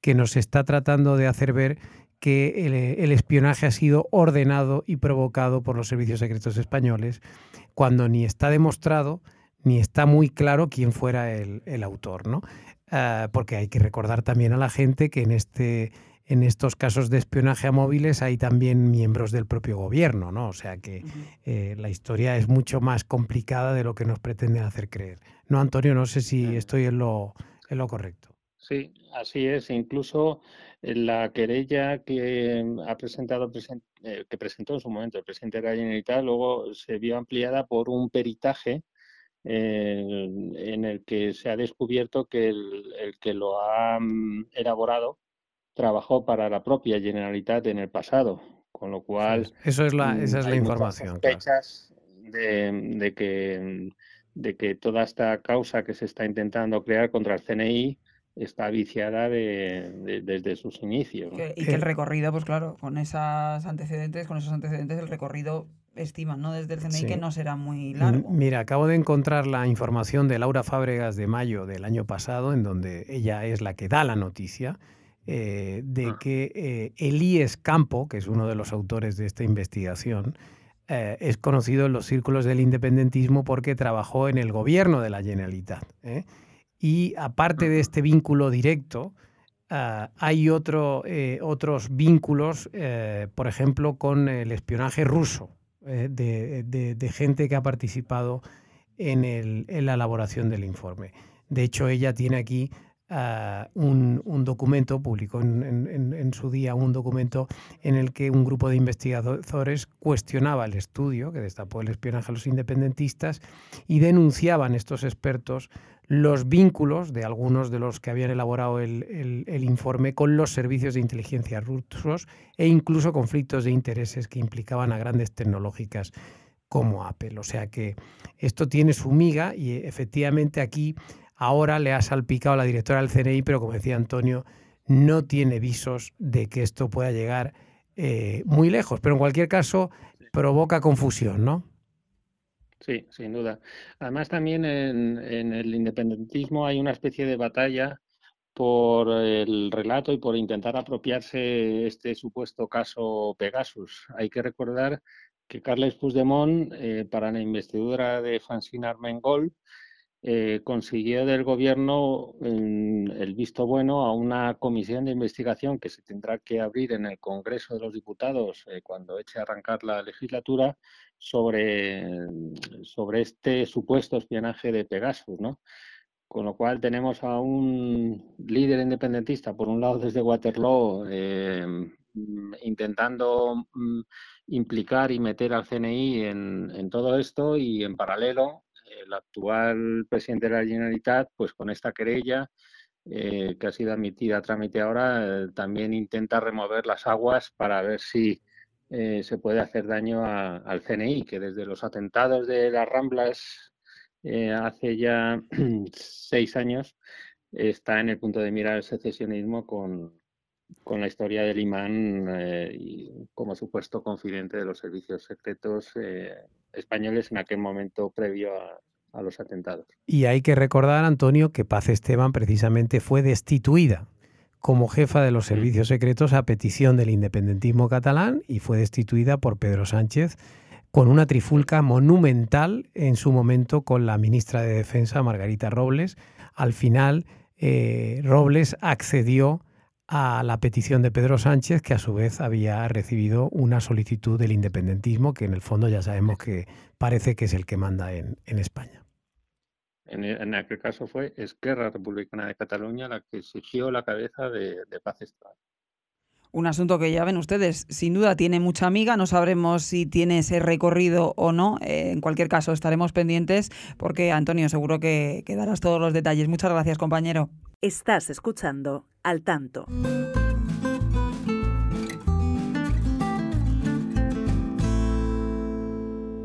[SPEAKER 3] que nos está tratando de hacer ver que el, espionaje ha sido ordenado y provocado por los servicios secretos españoles, cuando ni está demostrado ni está muy claro quién fuera el, autor, ¿no? Ah, porque hay que recordar también a la gente que en este en estos casos de espionaje a móviles hay también miembros del propio gobierno, ¿no? O sea que eh, la historia es mucho más complicada de lo que nos pretenden hacer creer. No, Antonio, no sé si estoy en lo, en lo correcto.
[SPEAKER 6] Sí, así es. Incluso la querella que ha presentado eh, que presentó en su momento el presidente de la Generalitat luego se vio ampliada por un peritaje eh, en el que se ha descubierto que el que lo ha mm, elaborado trabajó para la propia Generalitat en el pasado, con lo cual...
[SPEAKER 3] Eso es la, esa es la información.
[SPEAKER 6] Sospechas de, que, de que toda esta causa que se está intentando crear contra el CNI está viciada de, desde sus inicios.
[SPEAKER 2] y que el recorrido, pues claro, con esos antecedentes, con esos antecedentes, el recorrido estiman, ¿no? Desde el CNI que no será muy largo.
[SPEAKER 3] Mira, acabo de encontrar la información de Laura Fábregas de mayo del año pasado, en donde ella es la que da la noticia eh, de ah. que eh, Elías Campo, que es uno de los autores de esta investigación, eh, es conocido en los círculos del independentismo porque trabajó en el gobierno de la Generalitat. Y aparte de este vínculo directo, ah, hay otro, otros vínculos, por ejemplo, con el espionaje ruso, de, gente que ha participado en, en la elaboración del informe. De hecho, ella tiene aquí un, documento, publicó en, su día un documento en el que un grupo de investigadores cuestionaba el estudio que destapó el espionaje a los independentistas y denunciaban estos expertos los vínculos de algunos de los que habían elaborado el, el informe con los servicios de inteligencia rusos e incluso conflictos de intereses que implicaban a grandes tecnológicas como Apple. O sea que esto tiene su miga y efectivamente aquí Ahora le ha salpicado la directora del CNI, pero como decía Antonio, no tiene visos de que esto pueda llegar eh, muy lejos. Pero en cualquier caso, provoca confusión, ¿no?
[SPEAKER 6] Sí, sin duda. Además, también en, el independentismo hay una especie de batalla por el relato y por intentar apropiarse este supuesto caso Pegasus. Hay que recordar que Carles Puigdemont, eh, para la investidura de Francine Armengol, eh, consiguió del gobierno mm, el visto bueno a una comisión de investigación que se tendrá que abrir en el Congreso de los Diputados eh, cuando eche a arrancar la legislatura sobre, sobre este supuesto espionaje de Pegasus, ¿no? Con lo cual tenemos a un líder independentista, por un lado desde Waterloo, eh, mm, intentando mm, implicar y meter al CNI en, en todo esto y en paralelo el actual presidente de la Generalitat, pues con esta querella eh, que ha sido admitida a trámite ahora, eh, también intenta remover las aguas para ver si eh, se puede hacer daño al CNI, que desde los atentados de las Ramblas hace ya seis años, está en el punto de mirar el secesionismo con, con la historia del imán y como supuesto confidente de los servicios secretos españoles en aquel momento previo a, a los atentados.
[SPEAKER 3] Y hay que recordar, Antonio, que Paz Esteban precisamente fue destituida como jefa de los servicios secretos a petición del independentismo catalán y fue destituida por Pedro Sánchez con una trifulca monumental en su momento con la ministra de Defensa, Margarita Robles. Al final, eh, Robles accedió a la petición de Pedro Sánchez, que a su vez había recibido una solicitud del independentismo, que en el fondo ya sabemos que parece que es el que manda en, en España.
[SPEAKER 6] En, aquel caso fue Esquerra Republicana de Cataluña la que exigió la cabeza de, de Paz Esteban.
[SPEAKER 2] Un asunto que ya ven ustedes, sin duda tiene mucha amiga, no sabremos si tiene ese recorrido o no. Eh, en cualquier caso, estaremos pendientes porque, Antonio, seguro que, que darás todos los detalles. Muchas gracias, compañero.
[SPEAKER 1] Estás escuchando al tanto.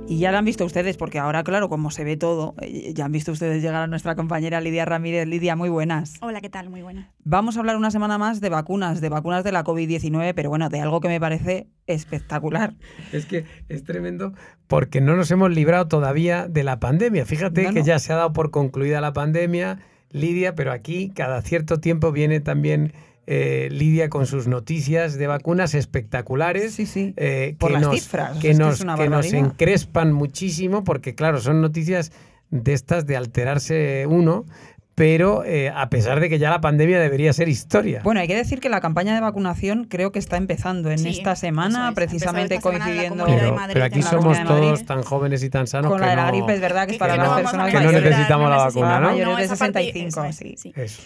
[SPEAKER 2] Y ya lo han visto ustedes, porque ahora, claro, como se ve todo, eh, ya han visto ustedes llegar a nuestra compañera Lidia Ramírez. Lidia, muy buenas.
[SPEAKER 7] Hola, ¿qué tal? Muy buenas.
[SPEAKER 2] Vamos a hablar una semana más de vacunas, de vacunas de la COVID-19, pero bueno, de algo que me parece espectacular.
[SPEAKER 3] Es que es tremendo porque no nos hemos librado todavía de la pandemia. Fíjate
[SPEAKER 2] No,
[SPEAKER 3] que ya se ha dado por concluida la pandemia, Lidia, pero aquí cada cierto tiempo viene también eh, Lidia con sus noticias de vacunas espectaculares.
[SPEAKER 2] Sí, sí.
[SPEAKER 3] eh,
[SPEAKER 2] Por
[SPEAKER 3] que
[SPEAKER 2] las
[SPEAKER 3] nos,
[SPEAKER 2] cifras,
[SPEAKER 3] que
[SPEAKER 2] es que
[SPEAKER 3] nos, que encrespan muchísimo porque, claro, son noticias de estas de alterarse uno, pero eh, a pesar de que ya la pandemia debería ser historia.
[SPEAKER 2] Bueno, hay que decir que la campaña de vacunación creo que está empezando en
[SPEAKER 7] Sí,
[SPEAKER 2] esta semana,
[SPEAKER 7] es.
[SPEAKER 2] precisamente
[SPEAKER 7] esta semana
[SPEAKER 2] coincidiendo
[SPEAKER 7] de
[SPEAKER 3] pero,
[SPEAKER 7] Madrid,
[SPEAKER 3] pero aquí somos todos tan jóvenes y tan sanos
[SPEAKER 2] con
[SPEAKER 3] que
[SPEAKER 2] la de la
[SPEAKER 3] no-
[SPEAKER 2] gripe, es verdad que es
[SPEAKER 7] Que-
[SPEAKER 2] para
[SPEAKER 7] que
[SPEAKER 2] las
[SPEAKER 7] no
[SPEAKER 2] personas
[SPEAKER 3] que no
[SPEAKER 2] mayores.
[SPEAKER 3] necesitamos la vacuna, ¿no?
[SPEAKER 2] Mayores de
[SPEAKER 7] esa parte-
[SPEAKER 2] 65,
[SPEAKER 7] eso es,
[SPEAKER 2] sí.
[SPEAKER 7] sí.
[SPEAKER 3] Eso.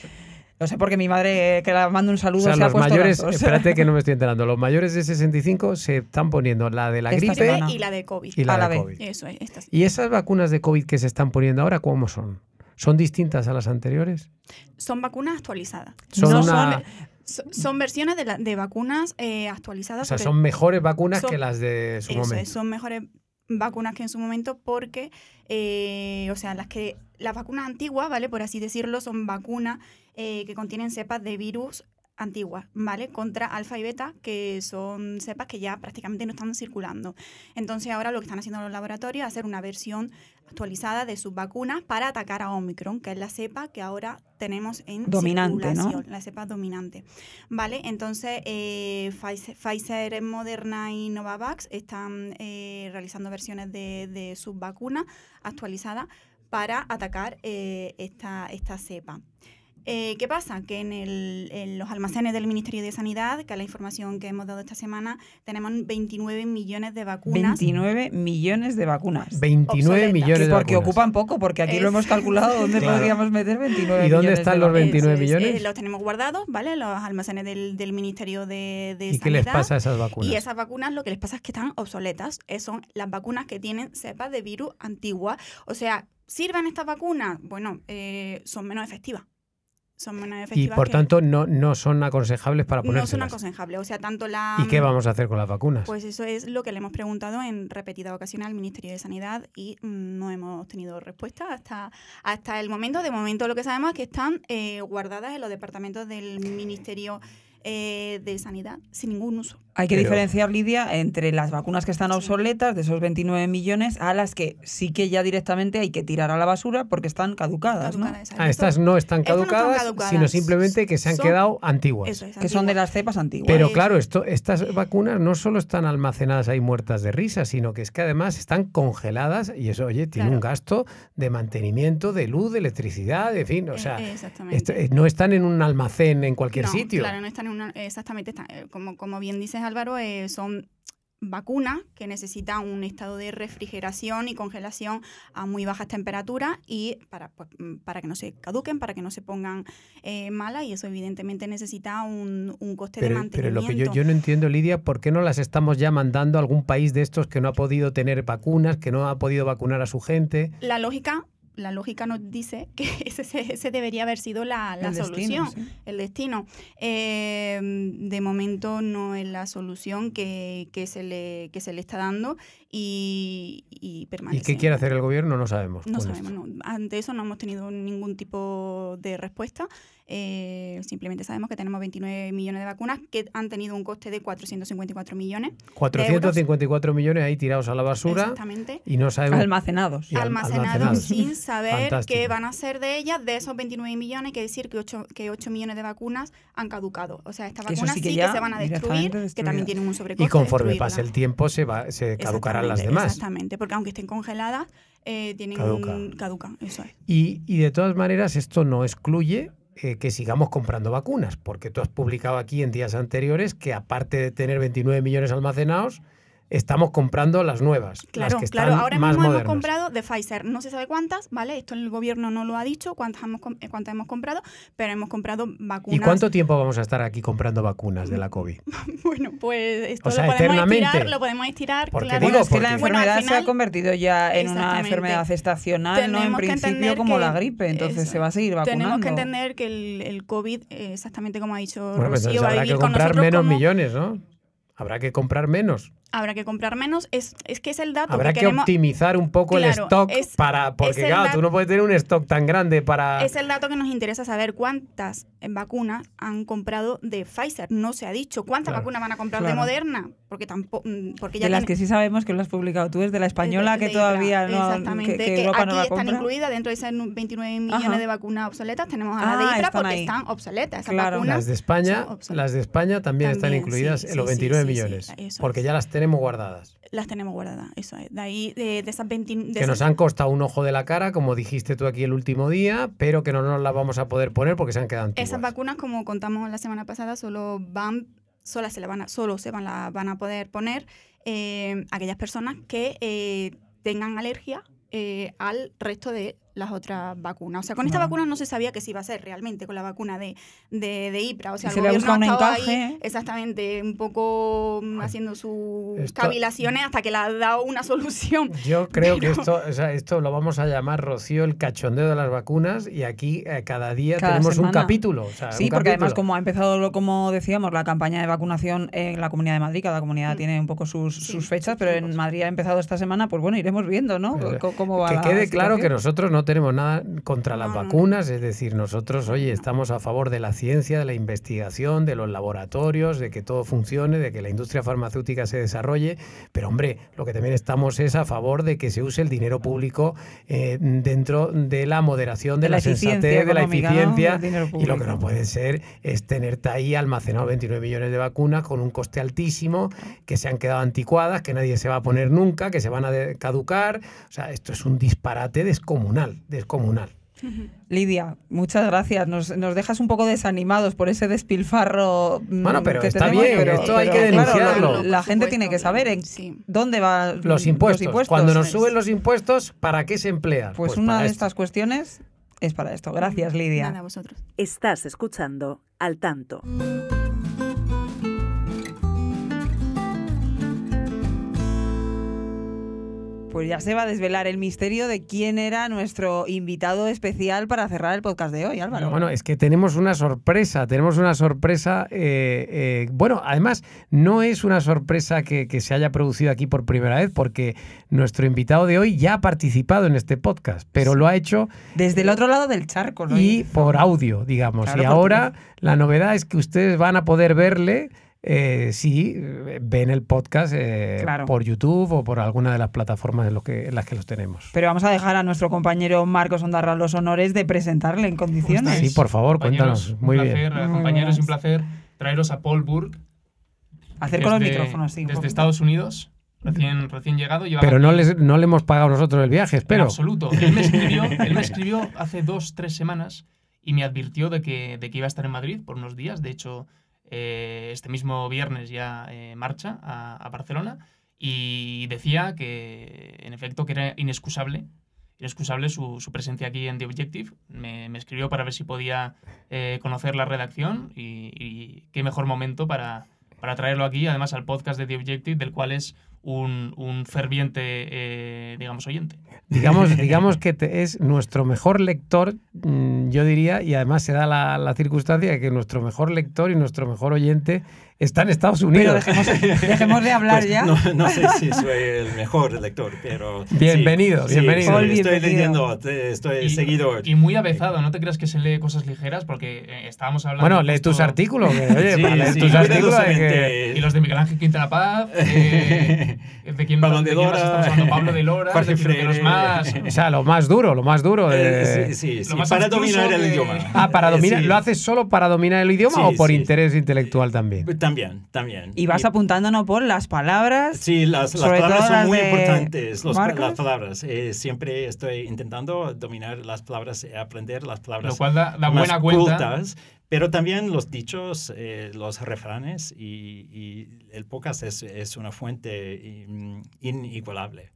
[SPEAKER 2] Lo sé porque mi madre, que la mando un
[SPEAKER 3] O
[SPEAKER 2] saludo,
[SPEAKER 3] sea,
[SPEAKER 2] se ha
[SPEAKER 3] los
[SPEAKER 2] puesto
[SPEAKER 3] mayores,
[SPEAKER 2] las dos.
[SPEAKER 3] espérate que no me estoy enterando, los mayores de 65 se están poniendo la de la
[SPEAKER 2] Esta
[SPEAKER 3] gripe
[SPEAKER 2] semana.
[SPEAKER 7] Y la de COVID.
[SPEAKER 3] y la
[SPEAKER 2] A la
[SPEAKER 3] de
[SPEAKER 2] vez.
[SPEAKER 3] COVID.
[SPEAKER 7] Eso es. Esta sí.
[SPEAKER 3] ¿Y esas vacunas de COVID que se están poniendo ahora, cómo son? ¿Son distintas a las anteriores?
[SPEAKER 7] Son vacunas actualizadas.
[SPEAKER 3] Son
[SPEAKER 2] No
[SPEAKER 3] una,
[SPEAKER 7] So- Son versiones de, la- de vacunas eh,
[SPEAKER 3] o
[SPEAKER 7] actualizadas.
[SPEAKER 3] sea,
[SPEAKER 7] porque-
[SPEAKER 3] son mejores vacunas
[SPEAKER 7] son-
[SPEAKER 3] que las de su
[SPEAKER 7] Eso es,
[SPEAKER 3] momento.
[SPEAKER 7] son mejores vacunas que en su momento porque, eh, o sea, las que las vacunas antiguas, ¿vale? Por así decirlo, son vacunas eh, que contienen cepas de virus antiguas, ¿vale? Contra alfa y beta, que son cepas que ya prácticamente no están circulando. Entonces ahora lo que están haciendo los laboratorios es hacer una versión actualizada de sus vacunas para atacar a Omicron, que es la cepa que ahora tenemos en
[SPEAKER 2] Dominante, ¿no?
[SPEAKER 7] circulación, la cepa dominante. ¿Vale? Entonces, eh, Pfizer, Pfizer, Moderna y Novavax están eh, realizando versiones de, de sus vacunas actualizadas para atacar eh, esta, esta cepa. Eh, ¿Qué pasa? Que en, el- en los almacenes del Ministerio de Sanidad, que es la información que hemos dado esta semana, tenemos 29 millones de vacunas.
[SPEAKER 2] 29 millones de vacunas.
[SPEAKER 3] 29
[SPEAKER 7] obsoletas.
[SPEAKER 3] millones de
[SPEAKER 2] porque
[SPEAKER 3] vacunas.
[SPEAKER 2] ocupan poco, porque aquí lo hemos calculado dónde
[SPEAKER 3] Claro.
[SPEAKER 2] podríamos meter 29
[SPEAKER 3] ¿Y dónde
[SPEAKER 2] millones
[SPEAKER 3] están
[SPEAKER 2] de
[SPEAKER 3] los
[SPEAKER 2] vacunas.
[SPEAKER 3] 29
[SPEAKER 7] Eso es,
[SPEAKER 3] millones?
[SPEAKER 7] eh, los tenemos guardados, ¿vale? Los almacenes del, del Ministerio de, de
[SPEAKER 3] ¿Y
[SPEAKER 7] Sanidad.
[SPEAKER 3] qué les pasa a esas vacunas?
[SPEAKER 7] Y esas vacunas lo que les pasa es que están obsoletas. Eh, Son las vacunas que tienen cepas de virus antiguas. O sea, ¿sirven estas vacunas? Bueno, eh, son menos efectivas. Son menos
[SPEAKER 3] y
[SPEAKER 7] efectivas.
[SPEAKER 3] por
[SPEAKER 7] que-
[SPEAKER 3] tanto no, no son aconsejables para
[SPEAKER 7] no son aconsejables. O sea, tanto la...
[SPEAKER 3] ¿Y qué vamos a hacer con las vacunas?
[SPEAKER 7] Pues eso es lo que le hemos preguntado en repetidas ocasiones al Ministerio de Sanidad y mm, no hemos tenido respuesta hasta, hasta el momento. De momento lo que sabemos es que están eh, guardadas en los departamentos del Ministerio eh, de Sanidad sin ningún uso.
[SPEAKER 2] Hay que
[SPEAKER 3] Pero-
[SPEAKER 2] diferenciar, Lidia, entre las vacunas que están obsoletas, de esos 29 millones, a las que sí que ya directamente hay que tirar a la basura porque están caducadas,
[SPEAKER 3] ah, estas no están
[SPEAKER 7] estas no están
[SPEAKER 3] caducadas, sino simplemente que se han
[SPEAKER 7] Son-
[SPEAKER 3] quedado antiguas.
[SPEAKER 7] Eso es,
[SPEAKER 2] Que son de las cepas antiguas.
[SPEAKER 3] Pero claro, esto, estas vacunas no solo están almacenadas ahí muertas de risa, sino que es que además están congeladas y eso, oye, tiene
[SPEAKER 7] Claro.
[SPEAKER 3] un gasto de mantenimiento, de luz, de electricidad, en fin, o
[SPEAKER 7] Eh,
[SPEAKER 3] sea, eh, no están en un almacén en cualquier
[SPEAKER 7] No,
[SPEAKER 3] sitio.
[SPEAKER 7] Claro, no están en una, exactamente, están, eh, como, como bien dices Álvaro, eh, son vacunas que necesitan un estado de refrigeración y congelación a muy bajas temperaturas y para, pues, mm, para que no se caduquen, para que no se pongan eh, malas y eso evidentemente necesita un, un coste de
[SPEAKER 3] Pero, pero
[SPEAKER 7] mantenimiento.
[SPEAKER 3] lo que yo, yo no entiendo, Lidia, ¿por qué no las estamos ya mandando a algún país de estos que no ha podido tener vacunas, que no ha podido vacunar a su gente?
[SPEAKER 7] La lógica la lógica nos dice que ese, ese debería haber sido la, la
[SPEAKER 2] El
[SPEAKER 7] solución,
[SPEAKER 2] destino, sí.
[SPEAKER 7] el destino. Eh, de momento no es la solución que, que se, le, que se le está dando y, y
[SPEAKER 3] ¿Y
[SPEAKER 7] permanece.
[SPEAKER 3] qué quiere hacer el gobierno? No sabemos.
[SPEAKER 7] No
[SPEAKER 3] con
[SPEAKER 7] sabemos, no. ante eso no hemos tenido ningún tipo de respuesta. Eh, simplemente sabemos que tenemos 29 millones de vacunas que han tenido un coste de 454 millones.
[SPEAKER 3] 454 millones ahí tirados a la basura
[SPEAKER 7] Exactamente.
[SPEAKER 3] y no sabemos.
[SPEAKER 2] Almacenados.
[SPEAKER 3] Y al-
[SPEAKER 7] almacenados
[SPEAKER 3] almacenados.
[SPEAKER 7] sin saber
[SPEAKER 3] Fantástico.
[SPEAKER 7] qué van a hacer de ellas. De esos 29 millones, hay que decir que 8, que 8 millones de vacunas han caducado. O sea, estas vacunas
[SPEAKER 2] sí
[SPEAKER 7] sí
[SPEAKER 2] que
[SPEAKER 7] se van a destruir, que también tienen un sobrecoste.
[SPEAKER 3] Y conforme pase el tiempo se, va, se caducarán las demás.
[SPEAKER 7] Exactamente, porque aunque estén congeladas, eh, tienen
[SPEAKER 3] Caduca.
[SPEAKER 7] un- caducan. Eso es.
[SPEAKER 3] Y, y de todas maneras, esto no excluye eh, que sigamos comprando vacunas, porque tú has publicado aquí en días anteriores que aparte de tener 29 millones almacenados, estamos comprando las nuevas,
[SPEAKER 7] Claro,
[SPEAKER 3] las que
[SPEAKER 7] claro.
[SPEAKER 3] están
[SPEAKER 7] Ahora
[SPEAKER 3] más
[SPEAKER 7] mismo hemos
[SPEAKER 3] modernas.
[SPEAKER 7] comprado de Pfizer, no se sabe cuántas, ¿vale? Esto el gobierno no lo ha dicho, cuántas hemos, cuántas hemos comprado, pero hemos comprado vacunas.
[SPEAKER 3] ¿Y cuánto tiempo vamos a estar aquí comprando vacunas de la COVID?
[SPEAKER 7] Bueno, pues esto
[SPEAKER 3] O sea,
[SPEAKER 7] lo podemos estirar, lo podemos estirar,
[SPEAKER 3] Porque
[SPEAKER 7] claro.
[SPEAKER 3] digo,
[SPEAKER 2] Bueno, es que la
[SPEAKER 3] porque-
[SPEAKER 7] Bueno, al
[SPEAKER 2] enfermedad se ha convertido ya en una enfermedad estacional, ¿no? En
[SPEAKER 7] que
[SPEAKER 2] principio como
[SPEAKER 7] que-
[SPEAKER 2] la gripe, entonces
[SPEAKER 7] eso
[SPEAKER 2] se va a seguir vacunando.
[SPEAKER 7] Tenemos que entender que el, el COVID, eh, exactamente como ha dicho
[SPEAKER 3] Bueno, pues
[SPEAKER 7] Rocío, va a
[SPEAKER 3] habrá
[SPEAKER 7] vivir
[SPEAKER 3] que
[SPEAKER 7] con
[SPEAKER 3] comprar
[SPEAKER 7] nosotros
[SPEAKER 3] menos
[SPEAKER 7] como-
[SPEAKER 3] millones, ¿no? Habrá que comprar menos.
[SPEAKER 7] Habrá que comprar menos. Es, es que es el dato
[SPEAKER 3] Habrá
[SPEAKER 7] que
[SPEAKER 3] que
[SPEAKER 7] queremos.
[SPEAKER 3] optimizar un poco el stock
[SPEAKER 7] es-
[SPEAKER 3] para. Porque, claro,
[SPEAKER 7] dat-
[SPEAKER 3] tú no puedes tener un stock tan grande para.
[SPEAKER 7] Es el dato que nos interesa saber cuántas eh, vacunas han comprado de Pfizer. No se ha dicho cuántas
[SPEAKER 3] Claro.
[SPEAKER 7] vacunas van a comprar
[SPEAKER 2] Claro.
[SPEAKER 7] de Moderna, porque tampoco, porque ya
[SPEAKER 2] de las que sí sabemos que lo has publicado tú, es de la española
[SPEAKER 7] de-
[SPEAKER 2] que
[SPEAKER 7] de
[SPEAKER 2] todavía
[SPEAKER 7] Ibra,
[SPEAKER 2] no
[SPEAKER 7] exactamente,
[SPEAKER 2] que,
[SPEAKER 7] que,
[SPEAKER 2] que Europa
[SPEAKER 7] aquí
[SPEAKER 2] no la
[SPEAKER 7] están
[SPEAKER 2] compra.
[SPEAKER 7] incluidas dentro de esas 29 millones
[SPEAKER 2] Ajá.
[SPEAKER 7] de vacunas obsoletas tenemos a
[SPEAKER 2] Ah,
[SPEAKER 7] la de Ibra
[SPEAKER 2] están
[SPEAKER 7] porque
[SPEAKER 2] ahí.
[SPEAKER 7] están obsoletas esas
[SPEAKER 2] Claro.
[SPEAKER 7] vacunas
[SPEAKER 3] Las de España, las de España también, están incluidas
[SPEAKER 7] sí,
[SPEAKER 3] en los
[SPEAKER 7] sí, sí,
[SPEAKER 3] 29
[SPEAKER 7] sí, sí,
[SPEAKER 3] millones, porque ya las tenemos guardadas.
[SPEAKER 7] las tenemos guardadas eso es de ahí de, de esas 20 de
[SPEAKER 3] que
[SPEAKER 7] esas-
[SPEAKER 3] nos han costado un ojo de la cara, como dijiste tú aquí el último día, pero que no nos las vamos a poder poner porque se han quedado antiguas.
[SPEAKER 7] Esas vacunas, como contamos la semana pasada, solo van, solas se la van a, solo se van, la, van a poder poner eh, aquellas personas que eh, tengan alergia eh, al resto de las otras vacunas. O sea, con esta vacuna no se sabía que se iba a hacer realmente con la vacuna de, de, de IPRA. O sea, el
[SPEAKER 2] se le ha
[SPEAKER 7] gobierno
[SPEAKER 2] un
[SPEAKER 7] ha estado
[SPEAKER 2] encaje,
[SPEAKER 7] ahí
[SPEAKER 2] ¿eh?
[SPEAKER 7] exactamente un poco mm, haciendo sus
[SPEAKER 3] Esto-
[SPEAKER 7] cavilaciones hasta que le ha dado una solución.
[SPEAKER 3] Yo creo que esto, o sea, esto lo vamos a llamar, Rocío, el cachondeo de las vacunas y aquí eh, cada día
[SPEAKER 2] Cada
[SPEAKER 3] tenemos un capítulo. o sea,
[SPEAKER 2] Sí,
[SPEAKER 3] un
[SPEAKER 2] porque además como ha empezado, lo- como decíamos, la campaña de vacunación en la Comunidad de Madrid, cada comunidad
[SPEAKER 7] Mm.
[SPEAKER 2] tiene un poco sus,
[SPEAKER 7] Sí,
[SPEAKER 2] sus fechas, pero en. Madrid ha empezado esta semana, pues bueno, iremos viendo, ¿no?
[SPEAKER 3] Eh,
[SPEAKER 2] C- ¿Cómo va
[SPEAKER 3] Que quede claro que nosotros no tenemos nada contra las
[SPEAKER 7] No, no, no.
[SPEAKER 3] vacunas, es decir, nosotros, oye, estamos a favor de la ciencia, de la investigación, de los laboratorios, de que todo funcione, de que la industria farmacéutica se desarrolle, pero hombre, lo que también estamos es a favor de que se use el dinero público eh, dentro de la moderación, de,
[SPEAKER 2] De la
[SPEAKER 3] la, sensatez, de la
[SPEAKER 2] ¿no?
[SPEAKER 3] eficiencia, y lo que no puede ser es tenerte ahí almacenado 29 millones de vacunas con un coste altísimo, que se han quedado anticuadas, que nadie se va a poner nunca, que se van a caducar. O sea, esto es un disparate descomunal, descomunal.
[SPEAKER 2] Lidia, muchas gracias. Nos, nos dejas un poco desanimados por ese despilfarro. mm,
[SPEAKER 3] Bueno, pero
[SPEAKER 2] que
[SPEAKER 3] está
[SPEAKER 2] tenemos,
[SPEAKER 3] bien,
[SPEAKER 2] pero-
[SPEAKER 3] esto hay
[SPEAKER 2] pero,
[SPEAKER 3] que
[SPEAKER 2] claro,
[SPEAKER 3] denunciarlo.
[SPEAKER 2] la, gente tiene que saber en
[SPEAKER 7] sí.
[SPEAKER 2] dónde van
[SPEAKER 3] Los impuestos. Cuando nos suben los impuestos, ¿para qué se emplean?
[SPEAKER 2] Pues,
[SPEAKER 3] Pues
[SPEAKER 2] una de
[SPEAKER 3] esto.
[SPEAKER 2] estas cuestiones es para esto. Gracias, Lidia.
[SPEAKER 7] Nada, vosotros.
[SPEAKER 1] Estás escuchando Al Tanto.
[SPEAKER 2] Pues ya se va a desvelar el misterio de quién era nuestro invitado especial para cerrar el podcast de hoy, Álvaro.
[SPEAKER 3] Bueno, es que tenemos una sorpresa, tenemos una sorpresa, eh, eh, bueno, además no es una sorpresa que, que se haya producido aquí por primera vez, porque nuestro invitado de hoy ya ha participado en este podcast, pero lo ha hecho
[SPEAKER 2] Desde el otro lado del charco. lo
[SPEAKER 3] y por audio, digamos.
[SPEAKER 2] Claro,
[SPEAKER 3] y ahora la novedad es que ustedes van a poder verle eh, si eh, ven el podcast eh,
[SPEAKER 2] Claro.
[SPEAKER 3] por YouTube o por alguna de las plataformas en, lo que, en las que los tenemos.
[SPEAKER 2] Pero vamos a dejar a nuestro compañero Marcos Ondarra los honores de presentarle en condiciones.
[SPEAKER 3] Sí, por favor, cuéntanos. Muy
[SPEAKER 8] un
[SPEAKER 3] bien.
[SPEAKER 8] placer,
[SPEAKER 2] Muy
[SPEAKER 8] compañeros,
[SPEAKER 2] bien.
[SPEAKER 8] un placer traeros a Paul Burke.
[SPEAKER 2] Acerco los
[SPEAKER 8] desde-
[SPEAKER 2] micrófonos, sí.
[SPEAKER 8] Desde
[SPEAKER 2] poquito.
[SPEAKER 8] Estados Unidos, recién, recién llegado.
[SPEAKER 3] Pero no, les, no le hemos pagado nosotros el viaje,
[SPEAKER 8] En
[SPEAKER 3] espero.
[SPEAKER 8] absoluto. Él me, escribió, él me escribió hace dos, tres semanas y me advirtió de que, de que iba a estar en Madrid por unos días. De hecho, eh, este mismo viernes ya eh, marcha a, Barcelona y decía que, en efecto, que era inexcusable, inexcusable su, presencia aquí en The Objective. Me, me escribió para ver si podía eh, conocer la redacción y, y qué mejor momento para, para traerlo aquí, además al podcast de The Objective, del cual es un, un ferviente, eh, digamos, oyente.
[SPEAKER 3] Digamos, digamos que te- es nuestro mejor lector, mm, yo diría, y además se da la, la circunstancia de que nuestro mejor lector y nuestro mejor oyente está en Estados
[SPEAKER 2] Pero
[SPEAKER 3] Unidos.
[SPEAKER 2] dejemos, dejemos de hablar
[SPEAKER 9] Pues,
[SPEAKER 2] ya.
[SPEAKER 9] No, no sé si soy el mejor lector, pero...
[SPEAKER 3] Bienvenido,
[SPEAKER 9] sí,
[SPEAKER 3] bienvenido.
[SPEAKER 9] sí,
[SPEAKER 2] Paul,
[SPEAKER 9] estoy
[SPEAKER 2] bienvenido.
[SPEAKER 9] leyendo, estoy seguidor.
[SPEAKER 8] y muy avezado, no te creas que se lee cosas ligeras porque eh, estábamos hablando.
[SPEAKER 3] Bueno, lee tus artículos. oye,
[SPEAKER 9] Sí, sí,
[SPEAKER 3] tus artículos que...
[SPEAKER 8] Y los de Miguel Ángel Quintana Paz, eh, de quién,
[SPEAKER 9] Pablo
[SPEAKER 8] de
[SPEAKER 9] de Lora,
[SPEAKER 8] estamos hablando, Pablo de Lora,
[SPEAKER 9] Jorge
[SPEAKER 8] que los más.
[SPEAKER 3] O sea, lo más duro, lo más duro. de-
[SPEAKER 9] Eh, sí, sí, sí,
[SPEAKER 8] Lo más
[SPEAKER 9] para dominar el idioma.
[SPEAKER 3] Ah, para
[SPEAKER 9] Eh,
[SPEAKER 3] dominar.
[SPEAKER 9] sí.
[SPEAKER 3] ¿Lo haces solo para dominar el idioma
[SPEAKER 9] Sí,
[SPEAKER 3] o por
[SPEAKER 9] sí.
[SPEAKER 3] interés intelectual también?
[SPEAKER 9] También, también.
[SPEAKER 2] Y vas
[SPEAKER 9] Y-
[SPEAKER 2] apuntándonos por las palabras.
[SPEAKER 9] Sí, las, las palabras son
[SPEAKER 2] las
[SPEAKER 9] muy importantes. los- las palabras. Eh, siempre estoy intentando dominar las palabras, eh, aprender las palabras
[SPEAKER 8] Lo cual da, da
[SPEAKER 9] más
[SPEAKER 8] buena cuenta.
[SPEAKER 9] cultas, pero también los dichos, eh, los refranes y, y el podcast es, es una fuente mm, inigualable.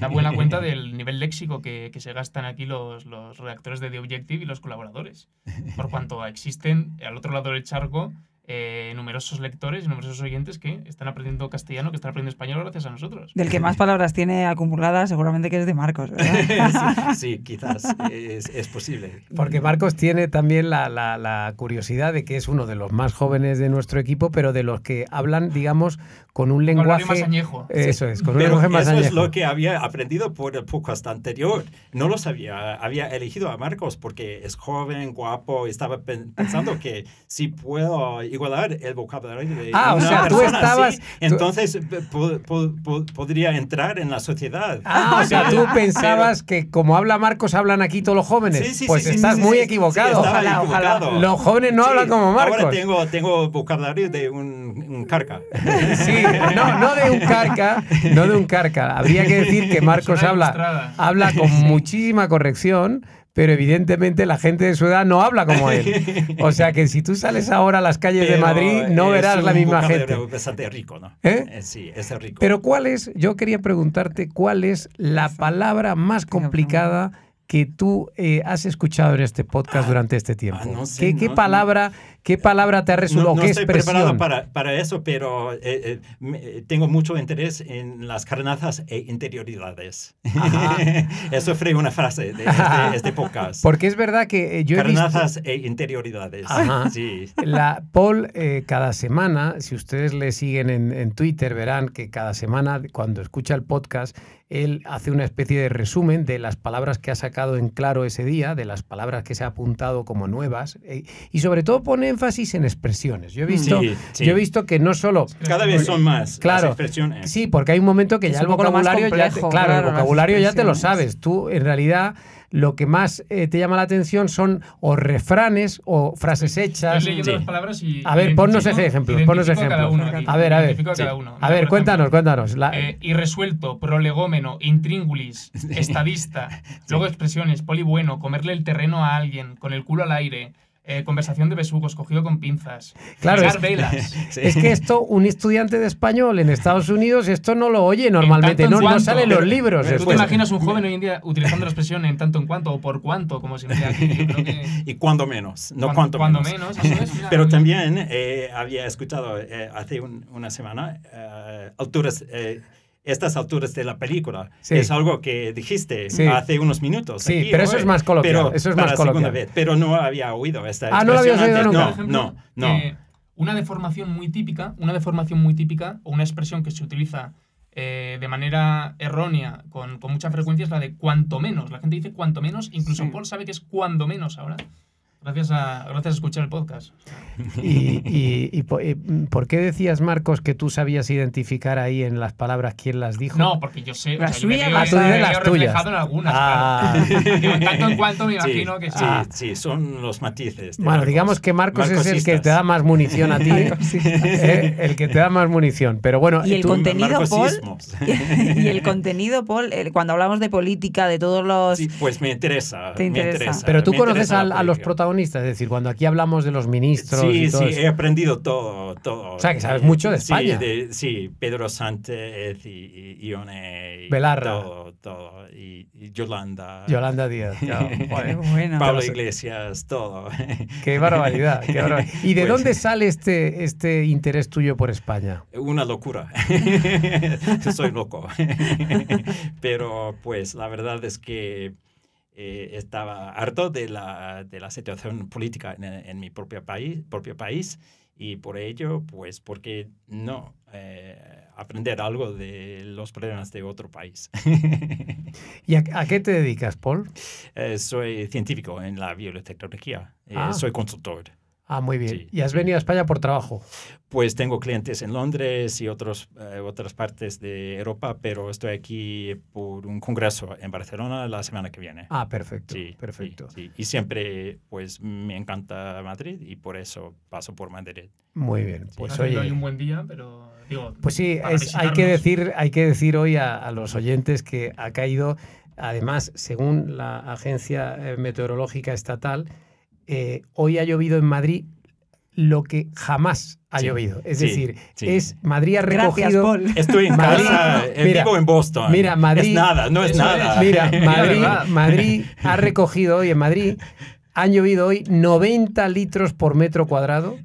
[SPEAKER 8] Da buena cuenta del nivel léxico que, que se gastan aquí los, los redactores de The Objective y los colaboradores. Por cuanto existen al otro lado del charco eh, numerosos lectores y numerosos oyentes que están aprendiendo castellano, que están aprendiendo español gracias a nosotros.
[SPEAKER 2] Del que más palabras tiene acumuladas, seguramente que es de Marcos, ¿verdad?
[SPEAKER 9] sí, sí, quizás es, es posible.
[SPEAKER 3] Porque Marcos tiene también la, la- la curiosidad de que es uno de los más jóvenes de nuestro equipo, pero de los que hablan, digamos, con un
[SPEAKER 8] Con
[SPEAKER 3] lenguaje.
[SPEAKER 8] horario más añejo.
[SPEAKER 3] Eso es, con un
[SPEAKER 9] Pero
[SPEAKER 3] lenguaje más
[SPEAKER 9] eso es
[SPEAKER 3] añejo.
[SPEAKER 9] lo que había aprendido por el podcast anterior. No lo sabía. Había elegido a Marcos porque es joven, guapo. y Estaba pen- pensando que si puedo igualar el vocabulario de
[SPEAKER 3] Ah, o
[SPEAKER 9] una
[SPEAKER 3] sea, tú
[SPEAKER 9] persona
[SPEAKER 3] estabas-
[SPEAKER 9] así, entonces po- po- po- podría entrar en la sociedad.
[SPEAKER 3] Ah, o sea, tú pensabas que como habla Marcos, hablan aquí todos los jóvenes.
[SPEAKER 9] Sí, sí,
[SPEAKER 3] pues
[SPEAKER 9] sí,
[SPEAKER 3] estás
[SPEAKER 9] sí,
[SPEAKER 3] muy
[SPEAKER 9] sí,
[SPEAKER 3] equivocado.
[SPEAKER 2] Ojalá, ojalá.
[SPEAKER 9] equivocado.
[SPEAKER 3] Los jóvenes no
[SPEAKER 9] Sí,
[SPEAKER 3] hablan como Marcos.
[SPEAKER 9] Ahora tengo, tengo vocabulario de un, un carca.
[SPEAKER 3] Sí, no, no de un carca, no de un carca. Habría que decir que Marcos habla, habla con muchísima corrección, pero evidentemente la gente de su edad no habla como él. O sea que si tú sales ahora a las calles de Madrid, no
[SPEAKER 9] es
[SPEAKER 3] verás la misma gente.
[SPEAKER 9] bastante rico, ¿no?
[SPEAKER 3] ¿Eh?
[SPEAKER 9] Eh, Sí, es rico.
[SPEAKER 3] Pero ¿cuál es? Yo quería preguntarte cuál es la palabra más complicada que tú eh, has escuchado en este podcast
[SPEAKER 9] Ah,
[SPEAKER 3] durante este tiempo.
[SPEAKER 9] ah, no sé,
[SPEAKER 3] ¿Qué, qué
[SPEAKER 9] no-
[SPEAKER 3] palabra, ¿Qué palabra te ha resultado?
[SPEAKER 9] No, no
[SPEAKER 3] ¿Qué
[SPEAKER 9] estoy preparado para, para eso, pero eh, eh, me- tengo mucho interés en las carnazas e interioridades. eso fue una frase de este, este podcast.
[SPEAKER 3] Porque es verdad que eh, yo he visto...
[SPEAKER 9] carnazas e interioridades.
[SPEAKER 3] Ajá.
[SPEAKER 9] Sí.
[SPEAKER 3] La, Paul, eh, cada semana, si ustedes le siguen en, en Twitter, verán que cada semana, cuando escucha el podcast, él hace una especie de resumen de las palabras que ha sacado en claro ese día, de las palabras que se ha apuntado como nuevas, eh, y sobre todo pone énfasis en expresiones. Yo he visto,
[SPEAKER 9] Sí, sí.
[SPEAKER 3] yo he visto que no solo...
[SPEAKER 9] Cada vez son más
[SPEAKER 3] Claro,
[SPEAKER 9] las expresiones.
[SPEAKER 3] Sí, porque hay un momento que
[SPEAKER 2] Es
[SPEAKER 3] ya el vocabulario, ya te-
[SPEAKER 2] complejo,
[SPEAKER 3] claro,
[SPEAKER 2] claro,
[SPEAKER 3] el
[SPEAKER 2] las
[SPEAKER 3] vocabulario ya te lo sabes. Tú, en realidad, lo que más eh, te llama la atención son o refranes o frases hechas.
[SPEAKER 9] Sí.
[SPEAKER 8] las palabras y.
[SPEAKER 3] A ver, ponnos ponnos
[SPEAKER 8] identifico a cada
[SPEAKER 3] ejemplos.
[SPEAKER 8] uno aquí,
[SPEAKER 3] A ver, a ver.
[SPEAKER 9] Sí.
[SPEAKER 8] uno.
[SPEAKER 3] A ver,
[SPEAKER 8] por
[SPEAKER 3] cuéntanos,
[SPEAKER 8] ejemplo,
[SPEAKER 3] cuéntanos. La-
[SPEAKER 8] eh, irresuelto, prolegómeno, intríngulis, estadista. Luego expresiones, poli bueno, comerle el terreno a alguien, con el culo al aire, eh, conversación de besugos, cogido con pinzas.
[SPEAKER 3] Claro, es-
[SPEAKER 8] velas.
[SPEAKER 9] Sí.
[SPEAKER 3] Es que esto, un estudiante de español en Estados Unidos, esto no lo oye normalmente, no, no
[SPEAKER 8] cuanto.
[SPEAKER 3] sale en los libros.
[SPEAKER 9] pero
[SPEAKER 8] ¿Tú te imaginas un joven hoy en día utilizando la expresión en tanto en cuanto o por cuánto, como se dice aquí? Yo creo que-
[SPEAKER 9] Y cuando menos, no
[SPEAKER 8] cuando,
[SPEAKER 9] cuanto
[SPEAKER 8] cuando
[SPEAKER 9] menos.
[SPEAKER 8] menos. eso es, mira,
[SPEAKER 9] Pero también eh, había escuchado eh, hace un- una semana eh, alturas, eh, estas alturas de la película.
[SPEAKER 3] Sí.
[SPEAKER 9] Es algo que dijiste
[SPEAKER 3] Sí.
[SPEAKER 9] hace unos minutos.
[SPEAKER 3] Sí,
[SPEAKER 9] aquí
[SPEAKER 3] pero eso
[SPEAKER 9] hoy.
[SPEAKER 3] es más coloquial,
[SPEAKER 9] Pero
[SPEAKER 3] eso es más coloquial.
[SPEAKER 9] vez. Pero no había oído esta
[SPEAKER 3] Ah, ¿no lo habías
[SPEAKER 9] expresión
[SPEAKER 3] oído nunca?
[SPEAKER 9] No, no, no.
[SPEAKER 8] que una deformación muy típica, una deformación muy típica, o una expresión que se utiliza eh, de manera errónea con, con mucha frecuencia es la de cuanto menos. La gente dice cuanto menos, incluso
[SPEAKER 2] Sí.
[SPEAKER 8] Paul sabe que es cuando menos ahora. Gracias a, gracias a escuchar el podcast.
[SPEAKER 3] Y, y- y y, mm, por qué decías, Marcos, que tú sabías identificar ahí en las palabras quién las dijo?
[SPEAKER 8] No, porque yo sé.
[SPEAKER 2] Las
[SPEAKER 8] o sea, yo me
[SPEAKER 2] suyas,
[SPEAKER 8] veo-
[SPEAKER 2] las
[SPEAKER 8] me
[SPEAKER 3] tuyas,
[SPEAKER 8] veo
[SPEAKER 3] las tuyas.
[SPEAKER 8] reflejado en algunas.
[SPEAKER 3] Ah.
[SPEAKER 8] claro. Digo, tanto en cuanto me
[SPEAKER 9] Sí,
[SPEAKER 8] imagino que sí.
[SPEAKER 9] sí,
[SPEAKER 3] Ah.
[SPEAKER 9] sí, son los matices.
[SPEAKER 3] Bueno,
[SPEAKER 9] Marcos.
[SPEAKER 3] digamos que Marcos es el que te da más munición a ti, ¿eh? el que te da más munición. Pero bueno,
[SPEAKER 2] Y el
[SPEAKER 3] tú-
[SPEAKER 2] contenido, Paul, y el contenido, Paul, cuando hablamos de política, de todos los...
[SPEAKER 9] Sí, pues me interesa.
[SPEAKER 2] Te
[SPEAKER 9] me
[SPEAKER 2] interesa.
[SPEAKER 9] interesa,
[SPEAKER 3] pero tú conoces
[SPEAKER 9] interesa
[SPEAKER 3] a, a los
[SPEAKER 9] política.
[SPEAKER 3] Protagonista? Es decir, cuando aquí hablamos de los ministros.
[SPEAKER 9] Sí,
[SPEAKER 3] y todo
[SPEAKER 9] sí,
[SPEAKER 3] eso.
[SPEAKER 9] he aprendido todo, todo.
[SPEAKER 3] O sea, que sabes mucho de
[SPEAKER 9] Sí,
[SPEAKER 3] España.
[SPEAKER 9] de- Sí, Pedro Sánchez y, y Ione. y
[SPEAKER 3] Belarra.
[SPEAKER 9] Todo, todo. Y, y Yolanda.
[SPEAKER 3] Yolanda Díaz. claro. Joder,
[SPEAKER 2] Bueno.
[SPEAKER 9] Pablo Iglesias, todo.
[SPEAKER 3] Qué barbaridad, qué barbaridad. ¿Y de
[SPEAKER 9] Pues-
[SPEAKER 3] dónde sale este, este interés tuyo por España?
[SPEAKER 9] Una locura. Soy loco. Pero pues la verdad es que eh, estaba harto de la, de la situación política en, en mi propio país, propio país y por ello, pues, ¿por qué no eh, aprender algo de los problemas de otro país?
[SPEAKER 3] ¿Y a, a qué te dedicas, Paul?
[SPEAKER 9] Eh, soy científico en la biotecnología. Eh,
[SPEAKER 3] Ah.
[SPEAKER 9] Soy consultor.
[SPEAKER 3] Ah, muy bien.
[SPEAKER 9] Sí,
[SPEAKER 3] ¿Y has venido a España por trabajo?
[SPEAKER 9] Pues tengo clientes en Londres y otros, eh, otras partes de Europa, pero estoy aquí por un congreso en Barcelona la semana que viene.
[SPEAKER 3] Ah, perfecto,
[SPEAKER 9] Sí,
[SPEAKER 3] perfecto.
[SPEAKER 9] sí, sí. Y siempre, pues, me encanta Madrid y por eso paso por Madrid.
[SPEAKER 3] Muy bien, pues
[SPEAKER 8] hoy
[SPEAKER 3] oye...
[SPEAKER 8] un buen día, pero digo.
[SPEAKER 3] Pues sí, es- hay, que decir, hay que decir hoy a, a los oyentes que ha caído, además, según la Agencia eh, Meteorológica Estatal, eh, hoy ha llovido en Madrid lo que jamás ha
[SPEAKER 9] Sí,
[SPEAKER 3] llovido. Es
[SPEAKER 9] sí,
[SPEAKER 3] decir,
[SPEAKER 9] sí.
[SPEAKER 3] es Madrid ha
[SPEAKER 2] Gracias,
[SPEAKER 3] recogido...
[SPEAKER 2] Paul.
[SPEAKER 9] Estoy en
[SPEAKER 3] Madrid-
[SPEAKER 9] casa,
[SPEAKER 3] Mira,
[SPEAKER 9] vivo en Boston.
[SPEAKER 3] mira, Madrid-
[SPEAKER 9] Es nada, no es nada.
[SPEAKER 3] Mira, Madrid. Madrid ha recogido hoy en Madrid, han llovido hoy 90 litros por metro cuadrado,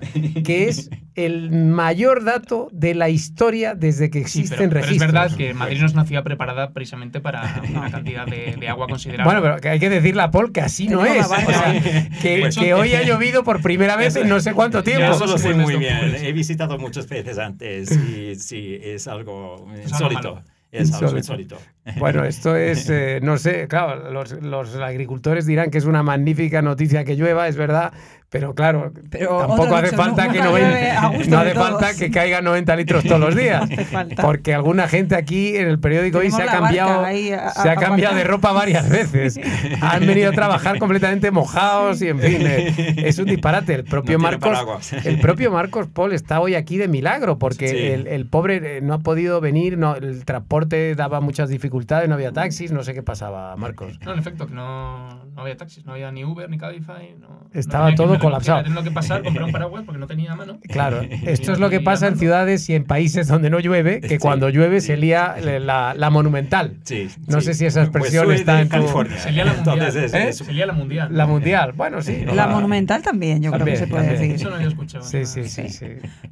[SPEAKER 3] que es el mayor dato de la historia desde que
[SPEAKER 8] Sí,
[SPEAKER 3] existen
[SPEAKER 8] pero, pero es
[SPEAKER 3] registros.
[SPEAKER 8] verdad que Madrid no es una ciudad preparada precisamente para una cantidad de, de agua considerable.
[SPEAKER 3] Bueno, pero que hay que decirle a Paul que así no es. O sea, que,
[SPEAKER 8] Pues-
[SPEAKER 3] que hoy ha llovido por primera vez en no sé cuánto tiempo.
[SPEAKER 9] Yo eso lo sé muy bien.
[SPEAKER 8] sí.
[SPEAKER 9] He visitado muchas veces antes y sí, es algo
[SPEAKER 8] Es algo
[SPEAKER 9] insólito. Es
[SPEAKER 3] Insólito.
[SPEAKER 9] insólito.
[SPEAKER 3] Bueno, esto es, eh, no sé, claro, los, los agricultores dirán que es una magnífica noticia que llueva, es verdad, pero claro,
[SPEAKER 2] Pero
[SPEAKER 3] tampoco hace falta que no, hace falta que caigan 90 litros todos los días, porque alguna gente aquí en el periódico hoy se ha cambiado,
[SPEAKER 2] ahí a-
[SPEAKER 3] se ha cambiado de ropa varias veces, han venido a trabajar completamente mojados y en fin, eh, es un disparate. El propio
[SPEAKER 9] No
[SPEAKER 3] Marcos, el propio Marcos Paul está hoy aquí de milagro porque
[SPEAKER 9] Sí.
[SPEAKER 3] el, el pobre eh, no ha podido venir, no, el transporte daba muchas dificultades, no había taxis, no sé qué pasaba, Marcos.
[SPEAKER 8] No, en efecto, que no, no había taxis, no había ni Uber ni Cabify. No,
[SPEAKER 3] Estaba todo colapsado.
[SPEAKER 8] Tengo que pasar, comprar un paraguas porque no tenía a mano.
[SPEAKER 3] Claro, esto es lo que pasa en ciudades y en países donde no llueve, que
[SPEAKER 9] Sí,
[SPEAKER 3] cuando llueve se lía la, la monumental.
[SPEAKER 9] Sí,
[SPEAKER 3] No
[SPEAKER 9] sí.
[SPEAKER 3] sé si esa expresión
[SPEAKER 9] soy
[SPEAKER 3] está en tu-
[SPEAKER 9] California.
[SPEAKER 8] Sería la mundial.
[SPEAKER 3] ¿Eh?
[SPEAKER 9] es-
[SPEAKER 8] Sería la mundial.
[SPEAKER 3] La mundial, bueno, sí.
[SPEAKER 2] La monumental también, yo creo que
[SPEAKER 3] También,
[SPEAKER 2] se puede
[SPEAKER 3] también.
[SPEAKER 2] decir.
[SPEAKER 8] Eso no había escuchado.
[SPEAKER 3] Sí, sí, sí, sí.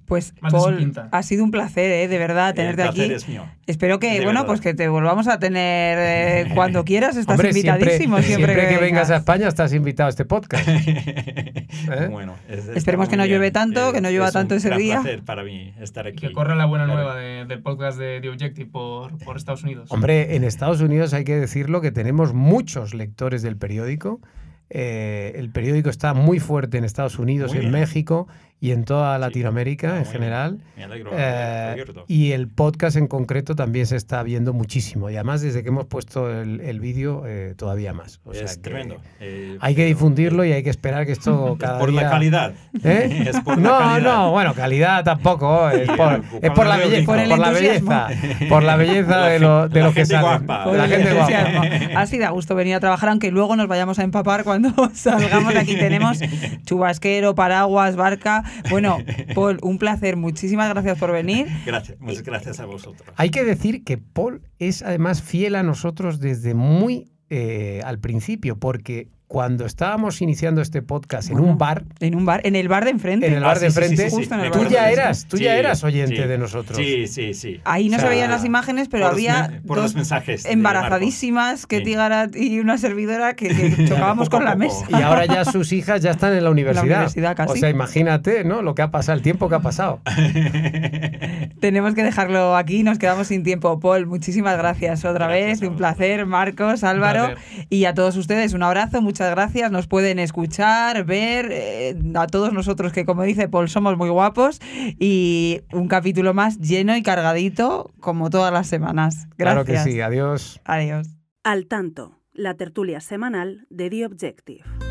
[SPEAKER 2] Pues, Paul, ha sido un placer, ¿eh? de verdad,
[SPEAKER 9] el
[SPEAKER 2] tenerte
[SPEAKER 9] placer
[SPEAKER 2] aquí.
[SPEAKER 9] es mío.
[SPEAKER 2] Espero que,
[SPEAKER 9] De
[SPEAKER 2] bueno,
[SPEAKER 9] verdad.
[SPEAKER 2] pues que te volvamos a tener eh, cuando quieras. Estás
[SPEAKER 3] Hombre,
[SPEAKER 2] invitadísimo siempre,
[SPEAKER 3] siempre que vengas a España estás invitado a este podcast.
[SPEAKER 9] Bueno, es- está
[SPEAKER 2] Esperemos que no llueve
[SPEAKER 9] bien.
[SPEAKER 2] tanto, que no llueva
[SPEAKER 9] es un
[SPEAKER 2] tanto ese
[SPEAKER 9] gran
[SPEAKER 2] día.
[SPEAKER 9] placer para mí estar aquí.
[SPEAKER 8] que corra la buena
[SPEAKER 9] Claro.
[SPEAKER 8] nueva de- del podcast de The Objective por, por Estados Unidos.
[SPEAKER 3] Hombre, en Estados Unidos hay que decirlo que tenemos muchos lectores del periódico. Eh, el periódico está muy fuerte en Estados Unidos,
[SPEAKER 9] Muy
[SPEAKER 3] en
[SPEAKER 9] bien.
[SPEAKER 3] México y en toda
[SPEAKER 9] Sí.
[SPEAKER 3] Latinoamérica
[SPEAKER 9] Ah,
[SPEAKER 3] en general.
[SPEAKER 9] Me alegro.
[SPEAKER 3] Eh, y el podcast en concreto también se está viendo muchísimo. Y además, desde que hemos puesto el, el vídeo, eh, todavía más. O sea
[SPEAKER 9] es
[SPEAKER 3] que
[SPEAKER 9] tremendo. Eh,
[SPEAKER 3] Hay que difundirlo
[SPEAKER 9] eh,
[SPEAKER 3] y hay que esperar que esto
[SPEAKER 9] es
[SPEAKER 3] cada
[SPEAKER 9] por
[SPEAKER 3] día...
[SPEAKER 9] la calidad.
[SPEAKER 3] ¿Eh?
[SPEAKER 9] Es por la
[SPEAKER 3] no,
[SPEAKER 9] calidad.
[SPEAKER 3] no, bueno, calidad tampoco. Es por,
[SPEAKER 9] el
[SPEAKER 3] es por la belleza. Por, la belleza. Por la belleza de lo, de
[SPEAKER 9] la
[SPEAKER 3] lo que
[SPEAKER 9] gente
[SPEAKER 3] sale.
[SPEAKER 9] guapa.
[SPEAKER 3] De
[SPEAKER 2] Por
[SPEAKER 3] la gente guapa.
[SPEAKER 2] Así da gusto venir a trabajar, aunque luego nos vayamos a empapar cuando salgamos. Aquí tenemos chubasquero, paraguas, barca. Bueno, Paul, un placer. Muchísimas gracias por venir.
[SPEAKER 9] Gracias, muchas gracias a vosotros.
[SPEAKER 3] Hay que decir que Paul es además fiel a nosotros desde muy eh, al principio, porque cuando estábamos iniciando este podcast en un bar,
[SPEAKER 2] En un bar, en el bar de enfrente.
[SPEAKER 3] en el
[SPEAKER 9] Ah,
[SPEAKER 3] bar
[SPEAKER 9] sí,
[SPEAKER 3] de
[SPEAKER 9] sí, sí,
[SPEAKER 3] frente,
[SPEAKER 9] sí,
[SPEAKER 2] Justo en el
[SPEAKER 9] me
[SPEAKER 2] bar
[SPEAKER 3] tú ya
[SPEAKER 2] enfrente.
[SPEAKER 3] eras, tú
[SPEAKER 9] Sí,
[SPEAKER 3] ya eras oyente
[SPEAKER 9] sí.
[SPEAKER 3] de nosotros.
[SPEAKER 9] Sí, sí, sí.
[SPEAKER 2] Ahí no
[SPEAKER 3] O
[SPEAKER 2] se veían las imágenes, pero
[SPEAKER 9] por
[SPEAKER 2] había
[SPEAKER 9] por
[SPEAKER 2] dos
[SPEAKER 9] los mensajes
[SPEAKER 2] embarazadísimas, que
[SPEAKER 9] Sí.
[SPEAKER 2] Tigarat y una servidora que, que chocábamos con la mesa.
[SPEAKER 3] Y ahora ya sus hijas ya están en la universidad.
[SPEAKER 2] universidad casi.
[SPEAKER 3] O sea, imagínate, ¿no? Lo que ha pasado, el tiempo que ha pasado.
[SPEAKER 2] Tenemos que dejarlo aquí, nos quedamos sin tiempo. Paul, muchísimas gracias otra
[SPEAKER 9] Gracias
[SPEAKER 2] vez, un placer. Marcos, Álvaro y a todos ustedes un abrazo, muchas gracias. Nos pueden escuchar, ver, eh, a todos nosotros que como dice Paul somos muy guapos y un capítulo más lleno y cargadito como todas las semanas. Gracias.
[SPEAKER 3] Claro que sí. Adiós.
[SPEAKER 2] Adiós.
[SPEAKER 1] Al tanto, la tertulia semanal de The Objective.